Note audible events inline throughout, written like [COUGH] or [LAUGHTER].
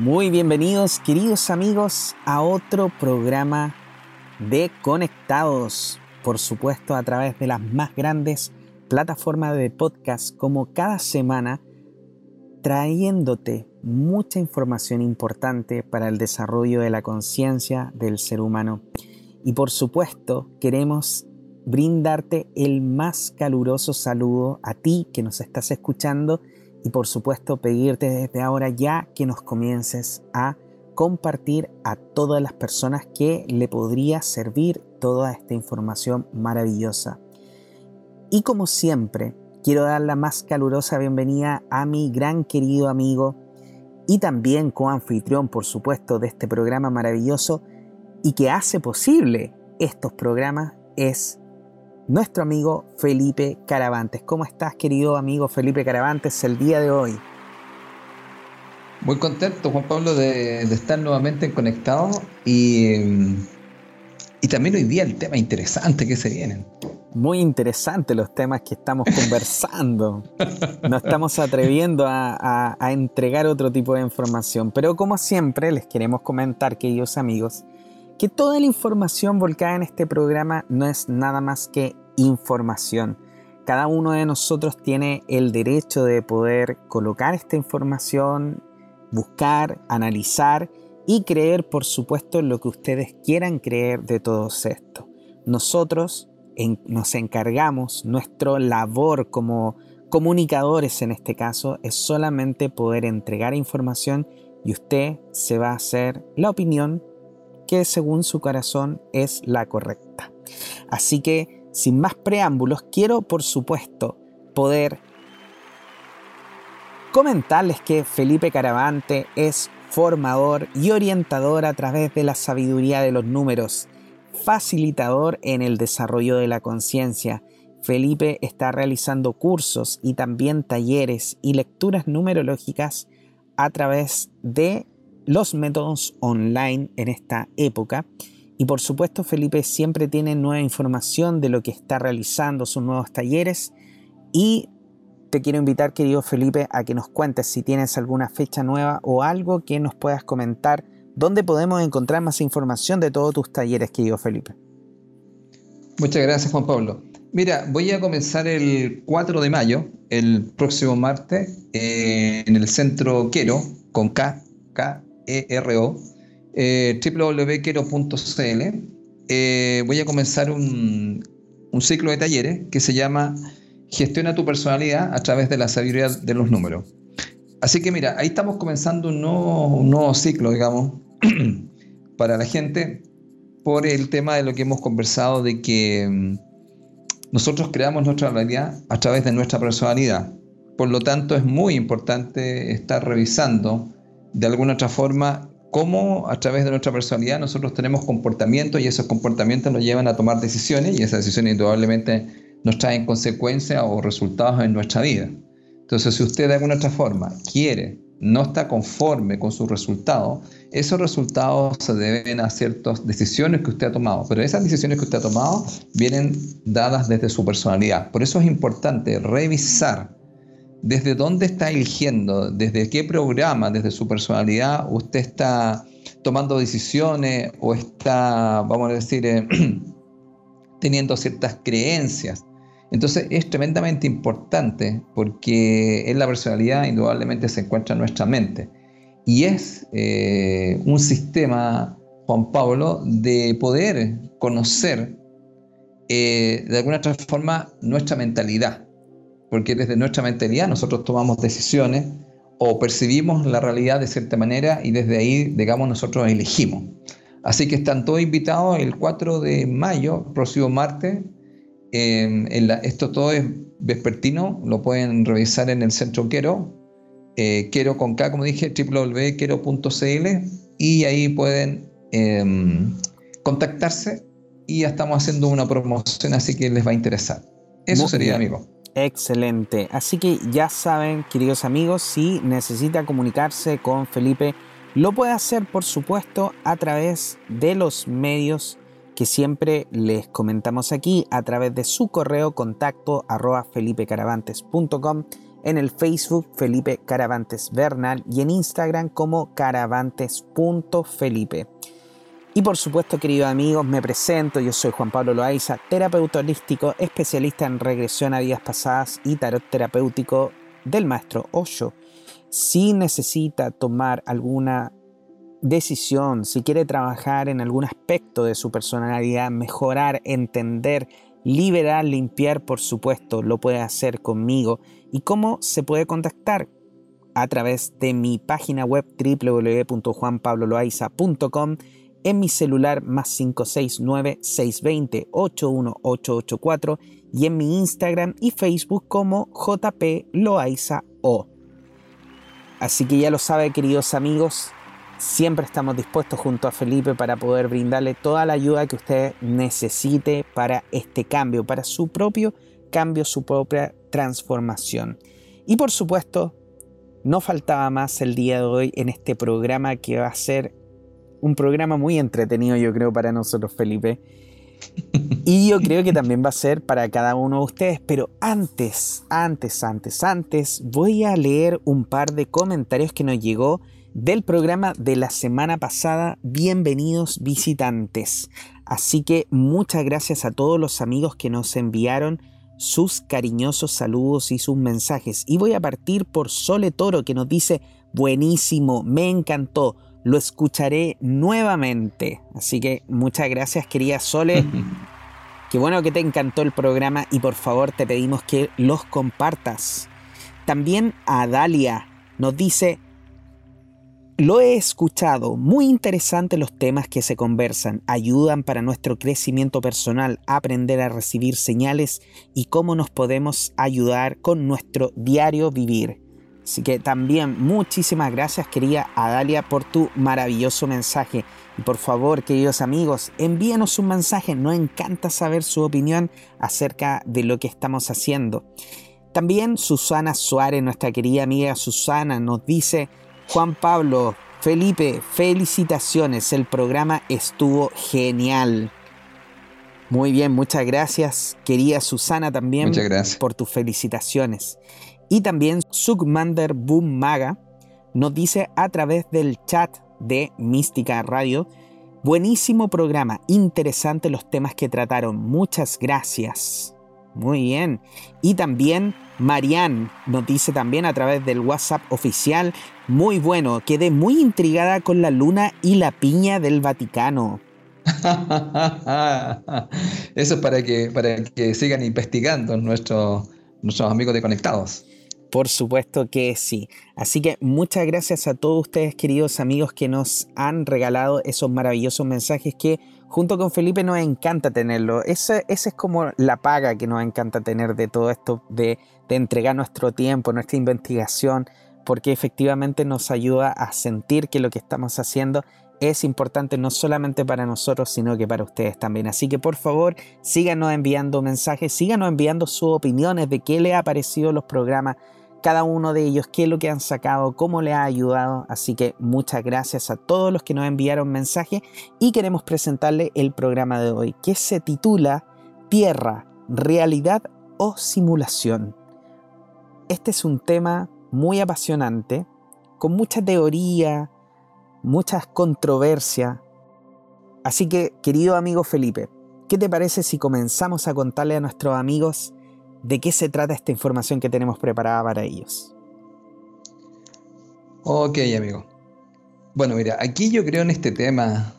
Muy bienvenidos queridos amigos a otro programa de Conectados, por supuesto a través de las más grandes plataformas de podcast como cada semana, trayéndote mucha información importante para el desarrollo de la conciencia del ser humano. Y por supuesto queremos brindarte el más caluroso saludo a ti que nos estás escuchando y por supuesto pedirte desde ahora ya que nos comiences a compartir a todas las personas que le podría servir toda esta información maravillosa. Y como siempre, quiero dar la más calurosa bienvenida a mi gran querido amigo y también coanfitrión, por supuesto, de este programa maravilloso y que hace posible estos programas es nuestro amigo Felipe Caravantes. ¿Cómo estás, querido amigo Felipe Caravantes, el día de hoy? Muy contento, Juan Pablo, de, estar nuevamente conectado y, y también hoy día el tema interesante que se vienen. Muy interesante los temas que estamos conversando. Nos estamos atreviendo a, a entregar otro tipo de información, pero como siempre les queremos comentar, queridos amigos, que toda la información volcada en este programa no es nada más que información. Cada uno de nosotros tiene el derecho de poder colocar esta información, buscar, analizar y creer, por supuesto, lo que ustedes quieran creer de todo esto. Nosotros nos encargamos, nuestra labor como comunicadores en este caso, es solamente poder entregar información y usted se va a hacer la opinión que según su corazón es la correcta. Así que, sin más preámbulos, quiero por supuesto poder comentarles que Felipe Caravante es formador y orientador a través de la sabiduría de los números, facilitador en el desarrollo de la conciencia. Felipe está realizando cursos y también talleres y lecturas numerológicas a través de los métodos online en esta época. Y por supuesto Felipe siempre tiene nueva información de lo que está realizando, sus nuevos talleres. Y te quiero invitar, querido Felipe, a que nos cuentes si tienes alguna fecha nueva o algo que nos puedas comentar, dónde podemos encontrar más información de todos tus talleres, querido Felipe. Muchas gracias, Juan Pablo. Mira, voy a comenzar el 4 de mayo, el próximo martes, eh, en el centro Quero, con K, K ERO, eh, www.quero.cl. Eh, voy a comenzar un, ciclo de talleres que se llama Gestiona tu personalidad a través de la sabiduría de los números. Así que mira, ahí estamos comenzando un nuevo, ciclo, digamos, [CLEARS THROAT] para la gente por el tema de lo que hemos conversado de que mm, nosotros creamos nuestra realidad a través de nuestra personalidad. Por lo tanto, es muy importante estar revisando de alguna otra forma cómo a través de nuestra personalidad nosotros tenemos comportamientos y esos comportamientos nos llevan a tomar decisiones y esas decisiones indudablemente nos traen consecuencias o resultados en nuestra vida. Entonces, si usted de alguna otra forma quiere, no está conforme con sus resultados, esos resultados se deben a ciertas decisiones que usted ha tomado, pero esas decisiones que usted ha tomado vienen dadas desde su personalidad. Por eso es importante revisar desde dónde está eligiendo, desde qué programa, desde su personalidad, usted está tomando decisiones o está, vamos a decir, eh, [CLEARS THROAT] teniendo ciertas creencias. Entonces es tremendamente importante porque en la personalidad indudablemente se encuentra en nuestra mente. Y es eh, un sistema, Juan Pablo, de poder conocer eh, de alguna otra forma nuestra mentalidad porque desde nuestra mentalidad nosotros tomamos decisiones o percibimos la realidad de cierta manera y desde ahí, digamos, nosotros elegimos. Así que están todos invitados el 4 de mayo, próximo martes. esto todo es vespertino, lo pueden revisar en el centro Quero, eh, Quero con K, como dije, www.quero.cl y ahí pueden em, contactarse y ya estamos haciendo una promoción, así que les va a interesar. Eso sería, amigo. Excelente. Así que ya saben, queridos amigos, si necesita comunicarse con Felipe, lo puede hacer, por supuesto, a través de los medios que siempre les comentamos aquí a través de su correo contacto arroba felipecaravantes.com, en el Facebook Felipe Caravantes Bernal y en Instagram como caravantes.felipe. Y por supuesto, queridos amigos, me presento, yo soy Juan Pablo Loaiza, terapeuta holístico, especialista en regresión a vidas pasadas y tarot terapéutico del maestro Osho. Si necesita tomar alguna decisión, si quiere trabajar en algún aspecto de su personalidad, mejorar, entender, liberar, limpiar, por supuesto, lo puede hacer conmigo. ¿Y cómo se puede contactar? A través de mi página web www.juanpabloloaiza.com en mi celular más 569-620-81884 y en mi Instagram y Facebook como JP Loaiza O. Así que ya lo sabe, queridos amigos, siempre estamos dispuestos junto a Felipe para poder brindarle toda la ayuda que usted necesite para este cambio, para su propio cambio, su propia transformación. Y por supuesto, no faltaba más el día de hoy en este programa que va a ser un programa muy entretenido, yo creo, para nosotros, Felipe. Y yo creo que también va a ser para cada uno de ustedes. Pero antes, antes, antes, antes, voy a leer un par de comentarios que nos llegó del programa de la semana pasada. Bienvenidos visitantes. Así que muchas gracias a todos los amigos que nos enviaron sus cariñosos saludos y sus mensajes. Y voy a partir por Sole Toro que nos dice, buenísimo, me encantó lo escucharé nuevamente. Así que muchas gracias, querida Sole. [LAUGHS] Qué bueno que te encantó el programa y por favor te pedimos que los compartas. También a Dalia nos dice, lo he escuchado, muy interesante los temas que se conversan, ayudan para nuestro crecimiento personal, aprender a recibir señales y cómo nos podemos ayudar con nuestro diario vivir. Así que también muchísimas gracias querida Adalia por tu maravilloso mensaje. Y por favor, queridos amigos, envíenos un mensaje. Nos encanta saber su opinión acerca de lo que estamos haciendo. También Susana Suárez, nuestra querida amiga Susana, nos dice, Juan Pablo, Felipe, felicitaciones, el programa estuvo genial. Muy bien, muchas gracias, querida Susana, también por tus felicitaciones. Y también Sugmander Boom Maga nos dice a través del chat de Mística Radio, buenísimo programa, interesante los temas que trataron, muchas gracias. Muy bien. Y también Marianne nos dice también a través del WhatsApp oficial, muy bueno, quedé muy intrigada con la luna y la piña del Vaticano. [LAUGHS] Eso es para que, para que sigan investigando nuestros, nuestros amigos de Conectados. Por supuesto que sí. Así que muchas gracias a todos ustedes, queridos amigos, que nos han regalado esos maravillosos mensajes que junto con Felipe nos encanta tenerlo. Esa es como la paga que nos encanta tener de todo esto, de, de entregar nuestro tiempo, nuestra investigación, porque efectivamente nos ayuda a sentir que lo que estamos haciendo es importante no solamente para nosotros, sino que para ustedes también. Así que por favor, síganos enviando mensajes, síganos enviando sus opiniones de qué le ha parecido los programas cada uno de ellos, qué es lo que han sacado, cómo le ha ayudado. Así que muchas gracias a todos los que nos enviaron mensajes y queremos presentarle el programa de hoy, que se titula Tierra, realidad o simulación. Este es un tema muy apasionante, con mucha teoría, muchas controversias. Así que, querido amigo Felipe, ¿qué te parece si comenzamos a contarle a nuestros amigos de qué se trata esta información que tenemos preparada para ellos. Ok, amigo. Bueno, mira, aquí yo creo en este tema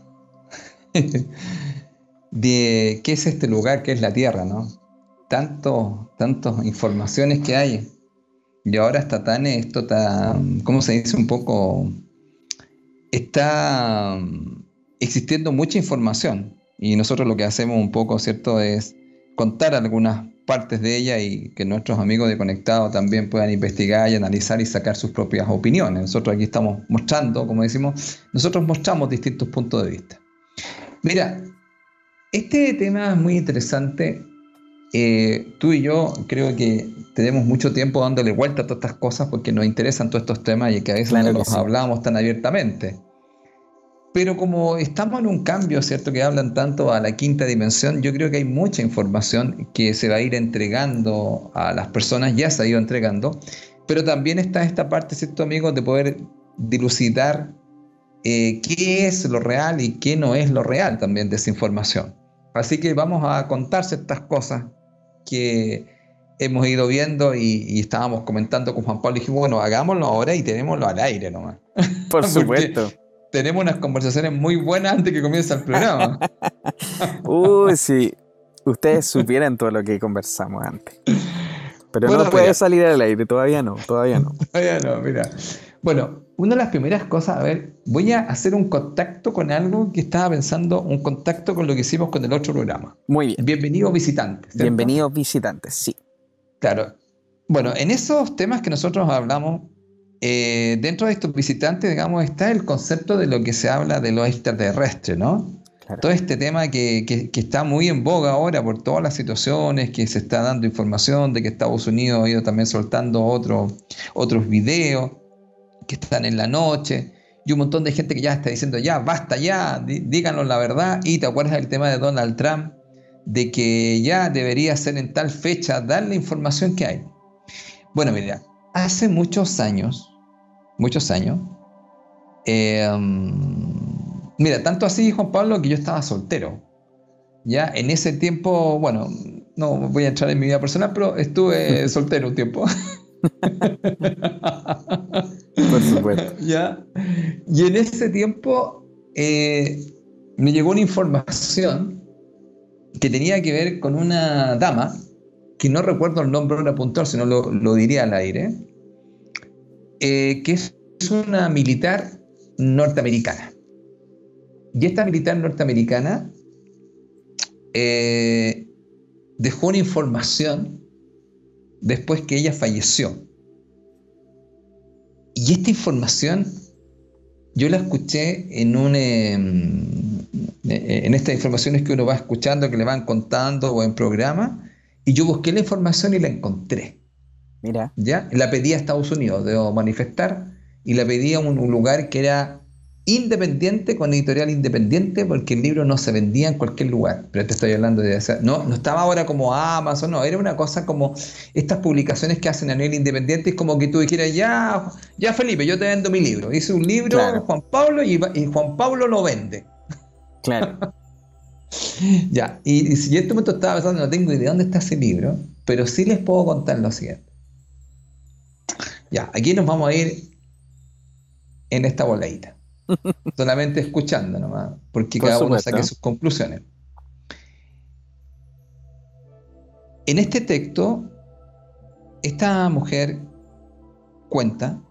[LAUGHS] de qué es este lugar, qué es la Tierra, ¿no? Tanto, tantas informaciones que hay. Y ahora está tan, esto está, ¿cómo se dice? Un poco, está existiendo mucha información. Y nosotros lo que hacemos un poco, ¿cierto? Es contar algunas partes de ella y que nuestros amigos de Conectado también puedan investigar y analizar y sacar sus propias opiniones. Nosotros aquí estamos mostrando, como decimos, nosotros mostramos distintos puntos de vista. Mira, este tema es muy interesante. Eh, tú y yo creo que tenemos mucho tiempo dándole vuelta a todas estas cosas porque nos interesan todos estos temas y que a veces no los hablamos tan abiertamente. Pero como estamos en un cambio, ¿cierto? Que hablan tanto a la quinta dimensión, yo creo que hay mucha información que se va a ir entregando a las personas, ya se ha ido entregando, pero también está esta parte, ¿cierto, amigos? De poder dilucidar eh, qué es lo real y qué no es lo real también de esa información. Así que vamos a contar ciertas cosas que hemos ido viendo y, estábamos comentando con Juan Pablo y dijimos, bueno, hagámoslo ahora y tenémoslo al aire nomás. Por [LAUGHS] supuesto tenemos unas conversaciones muy buenas antes que comience el programa. [LAUGHS] Uy, sí. Ustedes supieran todo lo que conversamos antes. Pero no puede salir al aire, todavía no, todavía no. [LAUGHS] todavía no, mira. Bueno, una de las primeras cosas, a ver, voy a hacer un contacto con algo que estaba pensando, un contacto con lo que hicimos con el otro programa. Muy bien. Bienvenidos visitantes. Bienvenidos visitantes, sí. Claro. Bueno, en esos temas que nosotros hablamos, eh, dentro de estos visitantes, digamos, está el concepto de lo que se habla de lo extraterrestre, ¿no? Todo este tema que, está muy en boga ahora por todas las situaciones, que se está dando información de que Estados Unidos ha ido también soltando otros videos que están en la noche, y un montón de gente que ya está diciendo, ya, basta ya, díganos la verdad, y te acuerdas del tema de Donald Trump, de que ya debería ser en tal fecha dar la información que hay. Bueno, mira, hace muchos años, muchos años. Em, mira, tanto así, Juan Pablo, que yo estaba soltero. Ya en ese tiempo, bueno, no voy a entrar en mi vida personal, pero estuve [LAUGHS] soltero un tiempo. Por supuesto. [LAUGHS] ¿Ya? Y en ese tiempo eh, me llegó una información que tenía que ver con una dama, que no recuerdo el nombre ahora puntual, si no lo, lo diría al aire, eh, que es una militar norteamericana. Y esta militar norteamericana eh, dejó una información después que ella falleció. Y esta información yo la escuché en un... Em, en estas informaciones que uno va escuchando, que le van contando o en programa, y yo busqué la información y la encontré. Mira. ¿Ya? La pedí a Estados Unidos, debo manifestar, y la pedí a un, lugar que era independiente, con editorial independiente, porque el libro no se vendía en cualquier lugar. Pero te estoy hablando de... no, no estaba ahora como Amazon, no, era una cosa como estas publicaciones que hacen a nivel independiente, es como que tú dijeras, ya, ya Felipe, yo te vendo mi libro. Hice un libro, Juan Pablo, y, Juan Pablo lo vende. Claro. [LAUGHS] ya, y, si en este momento estaba pensando, no tengo idea de dónde está ese libro, pero sí les puedo contar lo siguiente. Ya, aquí nos vamos a ir en esta voladita. [LAUGHS] Solamente escuchando nomás, porque cada uno saque sus conclusiones. En este texto, esta mujer cuenta.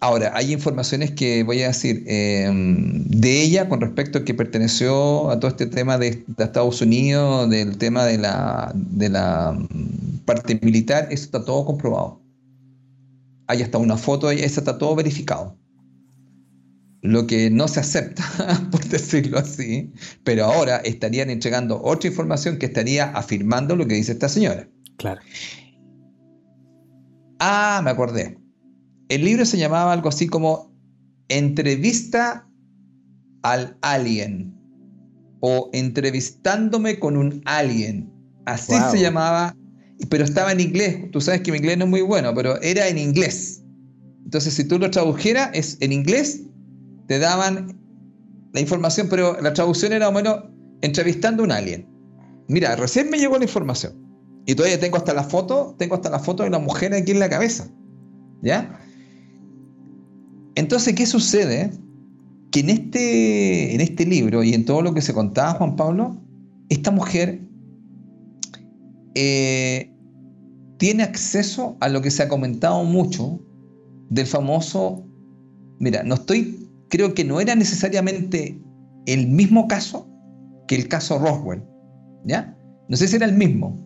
Ahora, hay informaciones que voy a decir em, de ella con respecto a que perteneció a todo este tema de, Estados Unidos, del tema de la, de la mm, parte militar, eso está todo comprobado hay hasta una foto, eso está todo verificado. Lo que no se acepta, [LAUGHS] por decirlo así, pero ahora estarían entregando otra información que estaría afirmando lo que dice esta señora. Claro. Ah, me acordé. El libro se llamaba algo así como Entrevista al Alien o Entrevistándome con un Alien. Así se llamaba pero estaba en inglés. Tú sabes que mi inglés no es muy bueno, pero era en inglés. Entonces, si tú lo tradujeras es en inglés, te daban la información, pero la traducción era o menos entrevistando a un alien. Mira, recién me llegó la información. Y todavía tengo hasta la foto, tengo hasta la foto de la mujer aquí en la cabeza. ¿Ya? Entonces, ¿qué sucede? Que en este, en este libro y en todo lo que se contaba Juan Pablo, esta mujer eh, tiene acceso a lo que se ha comentado mucho del famoso, mira, no estoy, creo que no era necesariamente el mismo caso que el caso Roswell, ¿ya? No sé si era el mismo.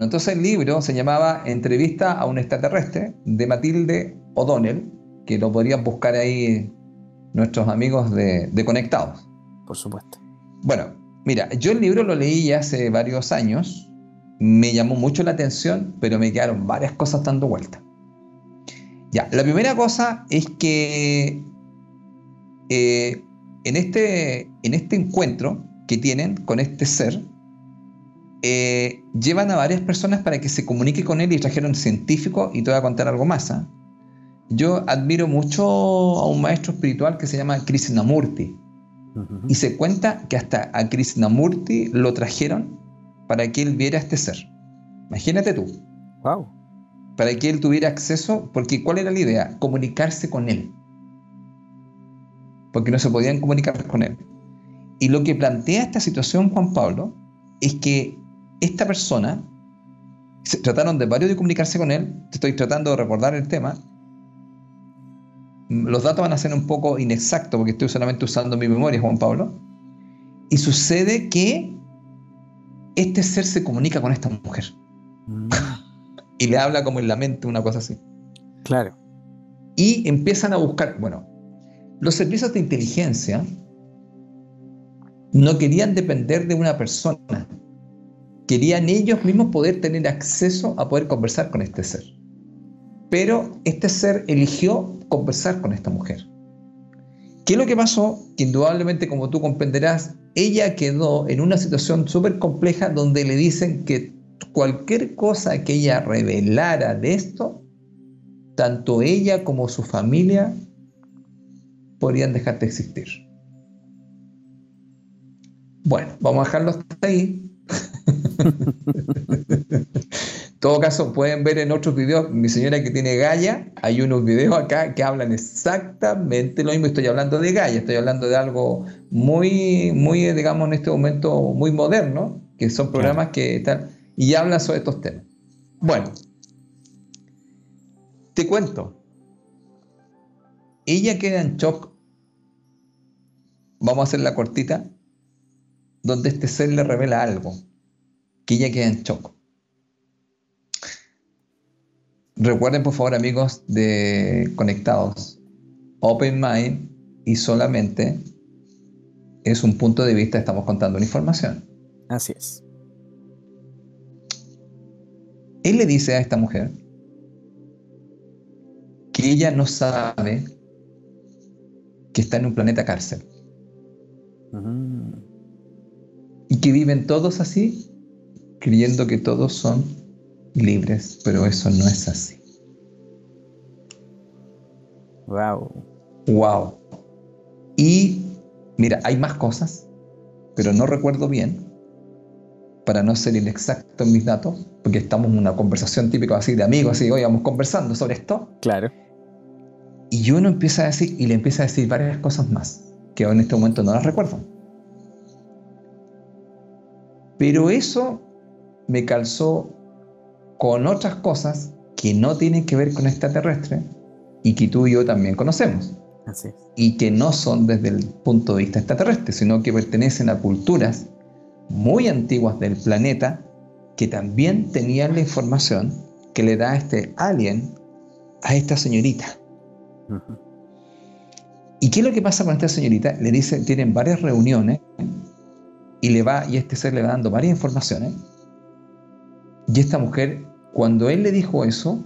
Entonces el libro se llamaba Entrevista a un extraterrestre de Matilde O'Donnell, que lo podrían buscar ahí nuestros amigos de, de Conectados. Por supuesto. Bueno, mira, yo el libro lo leí hace varios años me llamó mucho la atención, pero me quedaron varias cosas dando vuelta. Ya, la primera cosa es que eh, en, este, en este encuentro que tienen con este ser, eh, llevan a varias personas para que se comunique con él y trajeron científicos y te voy a contar algo más. ¿ah? Yo admiro mucho a un maestro espiritual que se llama Krishnamurti. Y se cuenta que hasta a Krishnamurti lo trajeron para que él viera a este ser. Imagínate tú. Wow. Para que él tuviera acceso, porque ¿cuál era la idea? Comunicarse con él. Porque no se podían comunicar con él. Y lo que plantea esta situación, Juan Pablo, es que esta persona, se trataron de varios de comunicarse con él, estoy tratando de recordar el tema, los datos van a ser un poco inexactos porque estoy solamente usando mi memoria, Juan Pablo, y sucede que este ser se comunica con esta mujer. Mm. y le habla como en la mente, una cosa así. Claro. Y empiezan a buscar, bueno, los servicios de inteligencia no querían depender de una persona, querían ellos mismos poder tener acceso a poder conversar con este ser. Pero este ser eligió conversar con esta mujer. ¿Qué es lo que pasó? Que indudablemente, como tú comprenderás, ella quedó en una situación súper compleja donde le dicen que cualquier cosa que ella revelara de esto, tanto ella como su familia podrían dejar de existir. Bueno, vamos a dejarlo hasta ahí. [LAUGHS] en todo caso, pueden ver en otros videos, mi señora que tiene Gaia, hay unos videos acá que hablan exactamente lo mismo. Estoy hablando de Gaia, estoy hablando de algo muy, muy, digamos, en este momento muy moderno, que son programas que están y hablan sobre estos temas. Bueno, te cuento. Ella queda en shock. Vamos a hacer la cortita, donde este ser le revela algo que ella queda en shock. Recuerden por favor amigos de Conectados, Open Mind y solamente es un punto de vista, estamos contando una información. Así es. Él le dice a esta mujer que ella no sabe que está en un planeta cárcel. Y que viven todos así creyendo que todos son libres, pero eso no es así. Wow. Wow. Y mira, hay más cosas, pero no recuerdo bien, para no ser inexacto en mis datos, porque estamos en una conversación típica así de amigos, así, hoy vamos conversando sobre esto. Claro. Y uno empieza a decir, y le empieza a decir varias cosas más, que en este momento no las recuerdo. Pero eso me calzó con otras cosas que no tienen que ver con extraterrestre y que tú y yo también conocemos. Así Y que no son desde el punto de vista extraterrestre, sino que pertenecen a culturas muy antiguas del planeta que también tenían la información que le da este alien a esta señorita. ¿Y qué es lo que pasa con esta señorita? Le dice, tienen varias reuniones y le va, y este ser le va dando varias informaciones y esta mujer, cuando él le dijo eso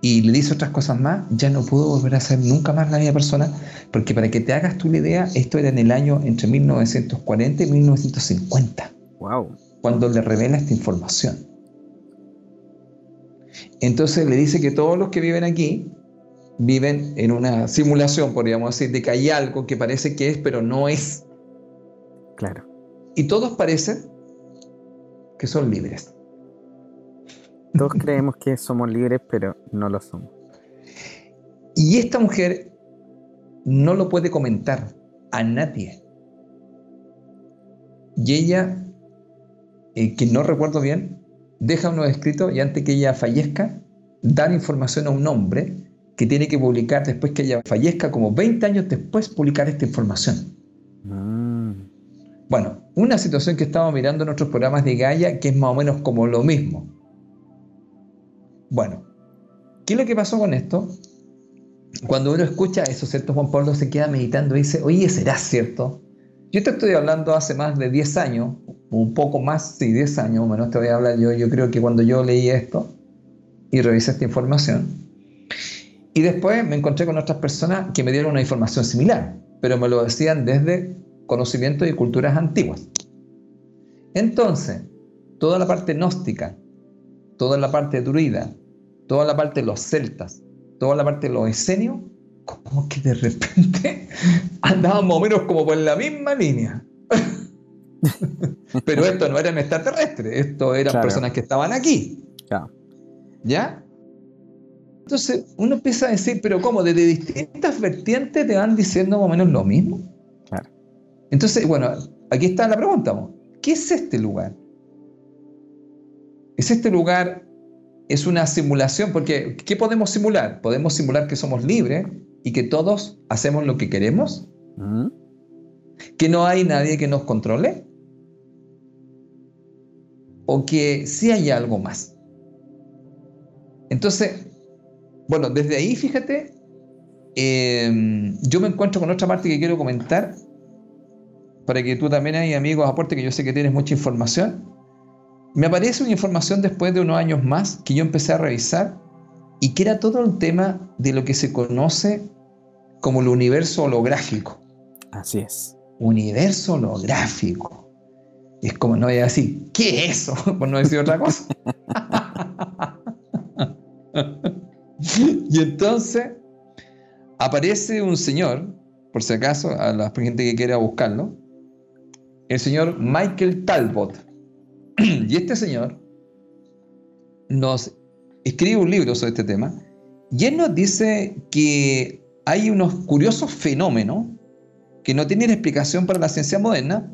y le dice otras cosas más, ya no pudo volver a ser nunca más la misma persona, porque para que te hagas tú la idea, esto era en el año entre 1940 y 1950. Wow. Cuando le revela esta información. Entonces le dice que todos los que viven aquí viven en una simulación, podríamos decir, de que hay algo que parece que es, pero no es. Claro. Y todos parecen que son libres. Todos creemos que somos libres, pero no lo somos. Y esta mujer no lo puede comentar a nadie. Y ella, eh, que no recuerdo bien, deja unos escritos y antes que ella fallezca, dar información a un hombre que tiene que publicar después que ella fallezca, como 20 años después, publicar esta información. Mm. Bueno, una situación que estamos mirando en otros programas de Gaia que es más o menos como lo mismo. Bueno, ¿qué es lo que pasó con esto? Cuando uno escucha eso, ¿cierto? Juan Pablo se queda meditando y dice, oye, ¿será cierto? Yo te estoy hablando hace más de 10 años, un poco más, sí, 10 años, menos te voy a hablar yo, yo creo que cuando yo leí esto y revisé esta información, Y después me encontré con otras personas que me dieron una información similar, pero me lo decían desde conocimientos y culturas antiguas. Entonces, toda la parte gnóstica, toda la parte druida, toda la parte de los celtas, toda la parte de los esenios, como que de repente [LAUGHS] andaban más o menos como por la misma línea. [LAUGHS] Pero esto no eran extraterrestres, esto eran personas que estaban aquí. ¿Ya? Entonces uno empieza a decir, pero ¿cómo? Desde distintas vertientes te van diciendo más o menos lo mismo. Claro. Entonces, bueno, aquí está la pregunta. ¿Qué es este lugar? ¿Es este lugar, es una simulación? Porque, ¿qué podemos simular? Podemos simular que somos libres y que todos hacemos lo que queremos. Que no hay nadie que nos controle. O que sí hay algo más. Entonces, bueno, desde ahí, fíjate, em, yo me encuentro con otra parte que quiero comentar, para que tú también hay amigos aporte, que yo sé que tienes mucha información. Me aparece una información después de unos años más que yo empecé a revisar y que era todo el tema de lo que se conoce como el universo holográfico. Así es. Universo holográfico. Es como no voy a decir, ¿qué es eso? [LAUGHS] Por no decir otra cosa. [LAUGHS] y entonces aparece un señor, por si acaso, a la gente que quiera buscarlo, el señor Michael Talbot. [CLEARS THROAT] y este señor nos escribe un libro sobre este tema y él nos dice que hay unos curiosos fenómenos que no tienen explicación para la ciencia moderna,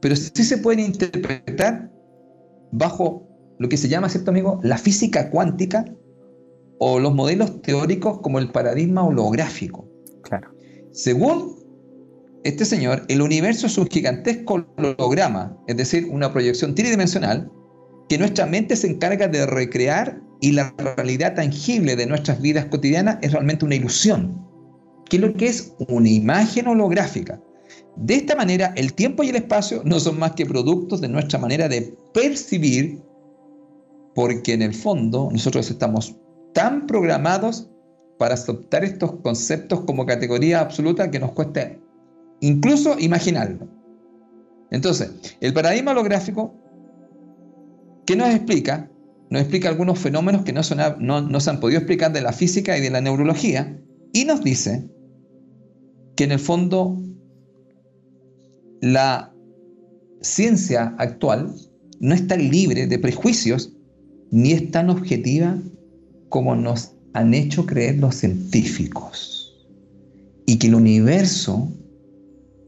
pero sí se pueden interpretar bajo lo que se llama, ¿cierto amigo?, la física cuántica o los modelos teóricos como el paradigma holográfico. Claro. Según este señor, el universo es un gigantesco holograma, es decir, una proyección tridimensional que nuestra mente se encarga de recrear y la realidad tangible de nuestras vidas cotidianas es realmente una ilusión. ¿Qué es lo que es? Una imagen holográfica. De esta manera, el tiempo y el espacio no son más que productos de nuestra manera de percibir, porque en el fondo nosotros estamos tan programados para aceptar estos conceptos como categoría absoluta que nos cuesta incluso imaginarlo. Entonces, el paradigma holográfico, ¿qué nos explica? Nos explica algunos fenómenos que no, no se han podido explicar de la física y de la neurología y nos dice que en el fondo la ciencia actual no está libre de prejuicios ni es tan objetiva como nos han hecho creer los científicos. Y que el universo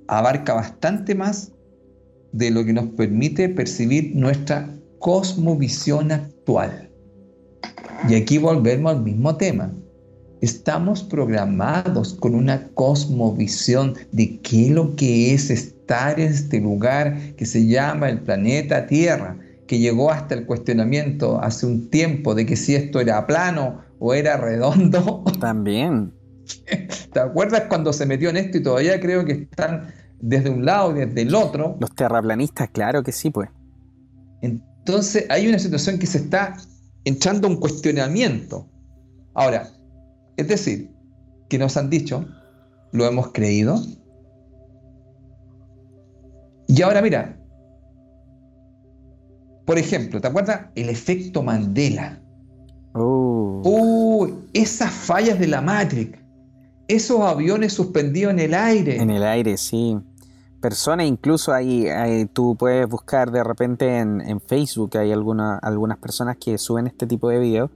abarca bastante más de lo que nos permite percibir nuestra cosmovisión actual. Y aquí volvemos al mismo tema. Estamos programados con una cosmovisión de qué es lo que es estar en este lugar que se llama el planeta Tierra que llegó hasta el cuestionamiento hace un tiempo de que si esto era plano o era redondo. También. [LAUGHS] ¿Te acuerdas cuando se metió en esto y todavía creo que están desde un lado y desde el otro? Los terraplanistas, claro que sí, pues. Entonces hay una situación que se está entrando un cuestionamiento. Ahora, es decir, que nos han dicho, lo hemos creído. Y ahora mira, por ejemplo, ¿te acuerdas? El efecto Mandela. Oh. esas fallas de la Matrix. Esos aviones suspendidos en el aire. En el aire, sí. Personas, incluso ahí, tú puedes buscar de repente en, Facebook, hay algunas personas que suben este tipo de videos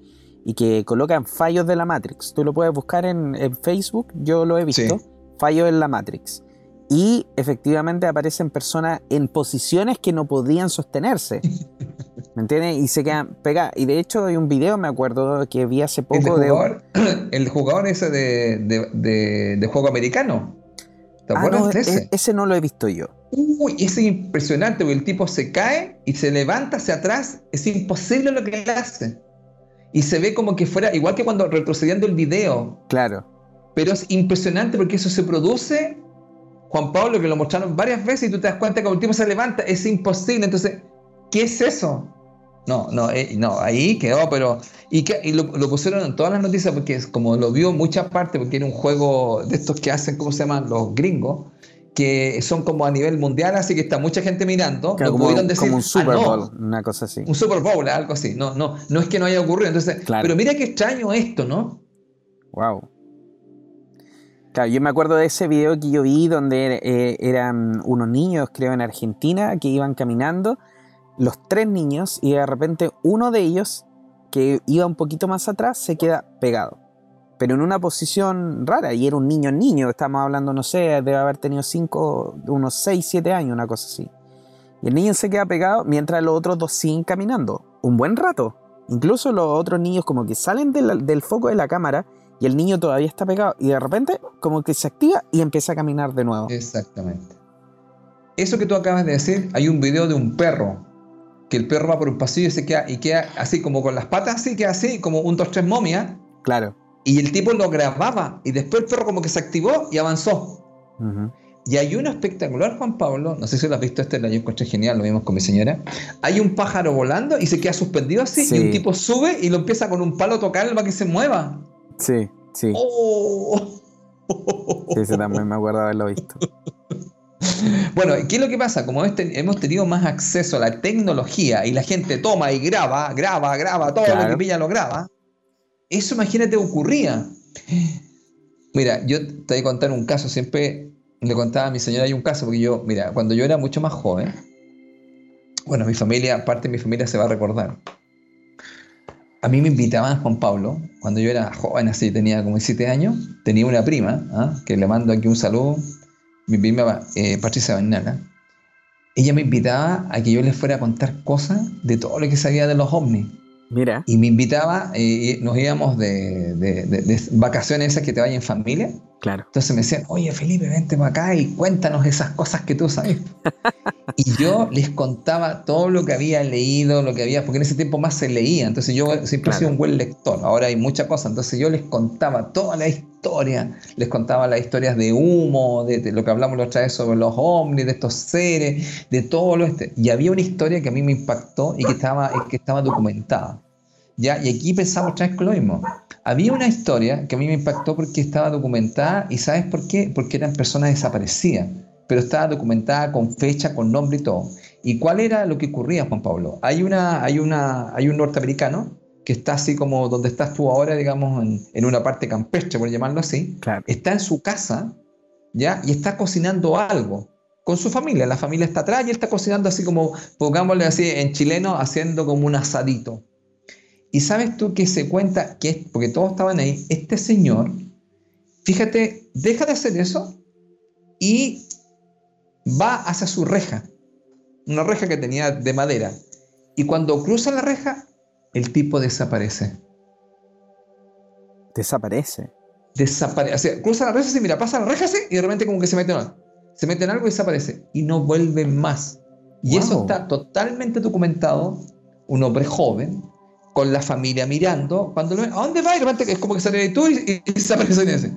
y que colocan fallos de la Matrix. Tú lo puedes buscar en, Facebook, yo lo he visto, fallos en la Matrix y efectivamente aparecen personas en posiciones que no podían sostenerse. [LAUGHS] ¿Me entiendes? Y se quedan pegadas. Y de hecho hay un video, me acuerdo, que vi hace poco ¿El jugador, de... [CLEARS THROAT] El jugador ese de, juego americano. ¿Te ah, acuerdas de ese? E-, ese no lo he visto yo. Uy, ese es impresionante, porque el tipo se cae y se levanta hacia atrás. Es imposible lo que él hace. Y se ve como que fuera, igual que cuando retrocediendo el video. Claro. Pero es impresionante porque eso se produce Juan Pablo, que lo mostraron varias veces y tú te das cuenta que el último se levanta, es imposible. Entonces, ¿qué es eso? No, no, eh, no, ahí quedó, pero. Y, que, lo, pusieron en todas las noticias porque es como lo vio mucha parte, porque era un juego de estos que hacen, ¿cómo se llaman? Los gringos, que son como a nivel mundial, así que está mucha gente mirando. como, pudieron decir, como un ah, Super Bowl, una cosa así. Un Super Bowl, algo así. No, no, no es que no haya ocurrido. Entonces, pero mira qué extraño esto, ¿no? Wow. Claro, yo me acuerdo de ese video que yo vi donde eh, eran unos niños, creo, en Argentina, que iban caminando, los tres niños, y de repente uno de ellos, que iba un poquito más atrás, se queda pegado. Pero en una posición rara, y era un niño niño, estamos hablando, no sé, debe haber tenido cinco, unos seis, siete años, una cosa así. Y el niño se queda pegado mientras los otros dos siguen caminando. Un buen rato. Incluso los otros niños como que salen del foco de la cámara y el niño todavía está pegado y de repente como que se activa y empieza a caminar de nuevo. Exactamente. Eso que tú acabas de decir, hay un video de un perro, que el perro va por un pasillo y se queda, y queda así como con las patas así, queda así, como un 2-3 momia. Claro. Y el tipo lo grababa y después el perro como que se activó y avanzó. Y hay uno espectacular, Juan Pablo, no sé si lo has visto este, yo encontré genial, lo vimos con mi señora. Hay un pájaro volando y se queda suspendido así y un tipo sube y lo empieza con un palo a tocar para que se mueva. Sí, sí. Oh. Sí, ese también me acuerdo haberlo visto. [LAUGHS] [LAUGHS] Bueno, ¿qué es lo que pasa? Como este, hemos tenido más acceso a la tecnología y la gente toma y graba, graba, graba, todo lo que pilla lo graba, eso imagínate ocurría. Mira, yo te voy a contar un caso, siempre le contaba a mi señora hay un caso, porque yo, mira, cuando yo era mucho más joven, bueno, mi familia, parte de mi familia se va a recordar a mí me invitaban Juan Pablo, cuando yo era joven, así tenía como 7 años, tenía una prima, ¿ah? que le mando aquí un saludo, mi prima eh, Patricia Bañala. Ella me invitaba a que yo les fuera a contar cosas de todo lo que sabía de los ovnis. Mira. Y me invitaba, eh, nos íbamos de, de, vacaciones esas que te vayan en familia. Claro. Entonces me decían, oye Felipe, vente para acá y cuéntanos esas cosas que tú sabes. [LAUGHS] y yo les contaba todo lo que había leído, lo que había, porque en ese tiempo más se leía, entonces yo siempre he sido un buen lector, ahora hay muchas cosas, entonces yo les contaba toda la historia, les contaba las historias de humo, de, lo que hablamos la otra vez sobre los ovnis, de estos seres, de todo lo este. Y había una historia que a mí me impactó y que estaba, que estaba documentada. ¿ya? Y aquí pensamos otra vez con lo mismo. Había una historia que a mí me impactó porque estaba documentada y ¿sabes por qué? Porque eran personas desaparecidas, pero estaba documentada con fecha, con nombre y todo. ¿Y cuál era lo que ocurría, Juan Pablo? Hay, una, hay, una, hay un norteamericano que está así como donde estás tú ahora, digamos, en, una parte campestre, por llamarlo así. Está en su casa, ¿ya? Y está cocinando algo con su familia. La familia está atrás y él está cocinando así como, pongámosle así en chileno, haciendo como un asadito. Y sabes tú que se cuenta que, porque todos estaban ahí, este señor, fíjate, deja de hacer eso y va hacia su reja, una reja que tenía de madera. Y cuando cruza la reja, el tipo desaparece. Desaparece. Desaparece. O sea, cruza la reja, y mira, pasa la reja así, y de repente como que se mete en algo. Se mete en algo y desaparece. Y no vuelve más. Y eso está totalmente documentado. Un hombre joven, con la familia mirando, cuando lo ven, ¿a dónde va? Y repente es como que sale de tú y, y, [LAUGHS] desaparece en ese.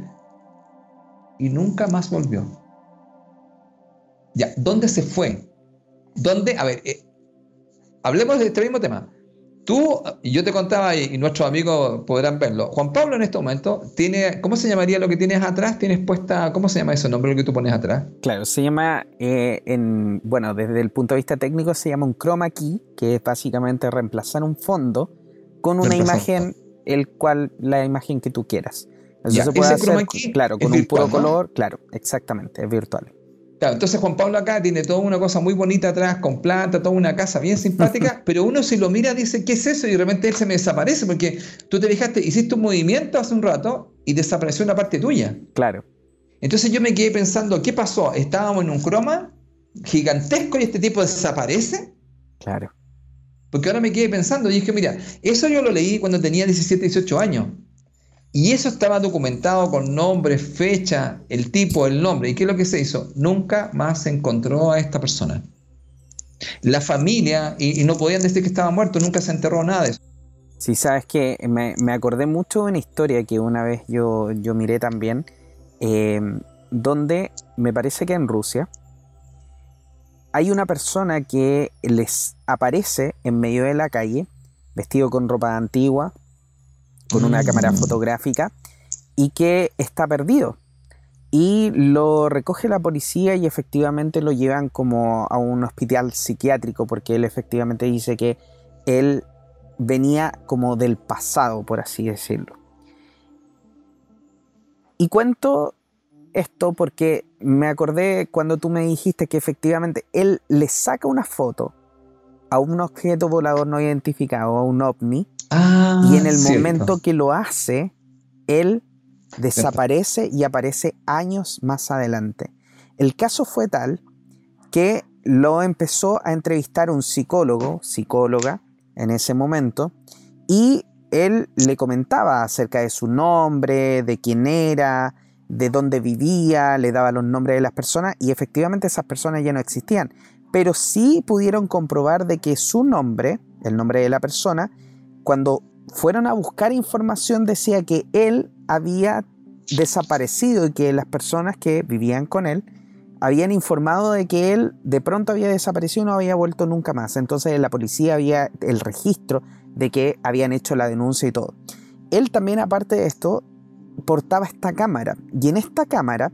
Y nunca más volvió. Ya, ¿dónde se fue? ¿Dónde? A ver, eh, hablemos de este mismo tema. Tú, y yo te contaba, y, nuestros amigos podrán verlo. Juan Pablo en este momento tiene, ¿cómo se llamaría lo que tienes atrás? Tienes puesta, ¿cómo se llama ese nombre lo que tú pones atrás? Claro, se llama, eh, en, bueno, desde el punto de vista técnico se llama un chroma key, que es básicamente reemplazar un fondo con una imagen, el cual, la imagen que tú quieras. Eso se puede hacer, claro, con un puro color, claro, exactamente, es virtual. Claro, entonces Juan Pablo acá tiene toda una cosa muy bonita atrás, con planta, toda una casa bien simpática, [LAUGHS] pero uno si lo mira dice, ¿qué es eso? Y de repente él se me desaparece, porque tú te fijaste, hiciste un movimiento hace un rato y desapareció una parte tuya. Claro. Entonces yo me quedé pensando, ¿qué pasó? Estábamos en un croma gigantesco y este tipo desaparece. Claro. Porque ahora me quedé pensando y dije, mira, eso yo lo leí cuando tenía 17, 18 años. Y eso estaba documentado con nombre, fecha, el tipo, el nombre. ¿Y qué es lo que se hizo? Nunca más se encontró a esta persona. La familia, y, no podían decir que estaba muerto, nunca se enterró nada de eso. Sí, sabes que me, acordé mucho de una historia que una vez yo, yo miré también, eh, donde me parece que en Rusia hay una persona que les aparece en medio de la calle, vestido con ropa antigua, con una cámara mm. fotográfica, y que está perdido. Y lo recoge la policía y efectivamente lo llevan como a un hospital psiquiátrico, porque él efectivamente dice que él venía como del pasado, por así decirlo. Y cuento esto porque me acordé cuando tú me dijiste que efectivamente él le saca una foto a un objeto volador no identificado, a un ovni, ah, y en el momento que lo hace, él desaparece y aparece años más adelante. El caso fue tal que lo empezó a entrevistar un psicólogo, psicóloga, en ese momento, y él le comentaba acerca de su nombre, de quién era, de dónde vivía, le daba los nombres de las personas y efectivamente esas personas ya no existían. Pero sí pudieron comprobar de que su nombre, el nombre de la persona, cuando fueron a buscar información decía que él había desaparecido y que las personas que vivían con él habían informado de que él de pronto había desaparecido y no había vuelto nunca más. Entonces la policía había el registro de que habían hecho la denuncia y todo. Él también, aparte de esto, portaba esta cámara. Y en esta cámara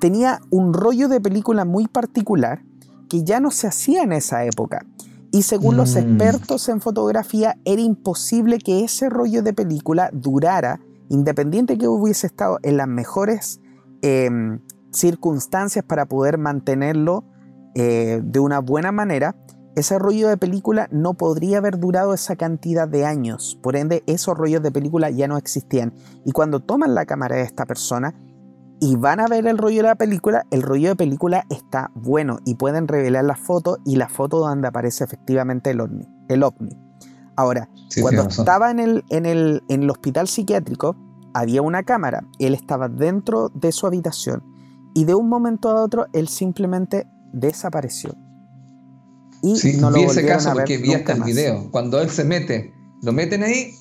tenía un rollo de película muy particular que ya no se hacía en esa época. Y según los mm. expertos en fotografía, era imposible que ese rollo de película durara, independiente que hubiese estado en las mejores em, circunstancias para poder mantenerlo eh, de una buena manera, ese rollo de película no podría haber durado esa cantidad de años. Por ende, esos rollos de película ya no existían. Y cuando toman la cámara de esta persona y van a ver el rollo de la película, el rollo de película está bueno y pueden revelar la foto y la foto donde aparece efectivamente el ovni. El ovni. Ahora, cuando estaba en el, en, el, en el hospital psiquiátrico, había una cámara. Él estaba dentro de su habitación y de un momento a otro él simplemente desapareció y sí, no vi ese caso porque vi hasta el video. Cuando él se mete, lo meten ahí.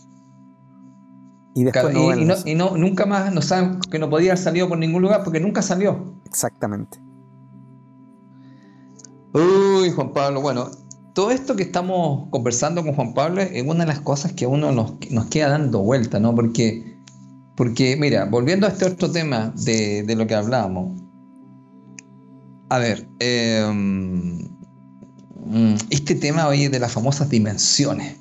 Y después no, y, no, nunca más no saben que no podía haber salido por ningún lugar porque nunca salió. Exactamente. Uy, Juan Pablo, bueno, todo esto que estamos conversando con Juan Pablo es una de las cosas que a uno nos, nos queda dando vuelta, ¿no? Porque, porque, mira, volviendo a este otro tema de, de lo que hablábamos. A ver, eh, Mm, este tema hoy de las famosas dimensiones.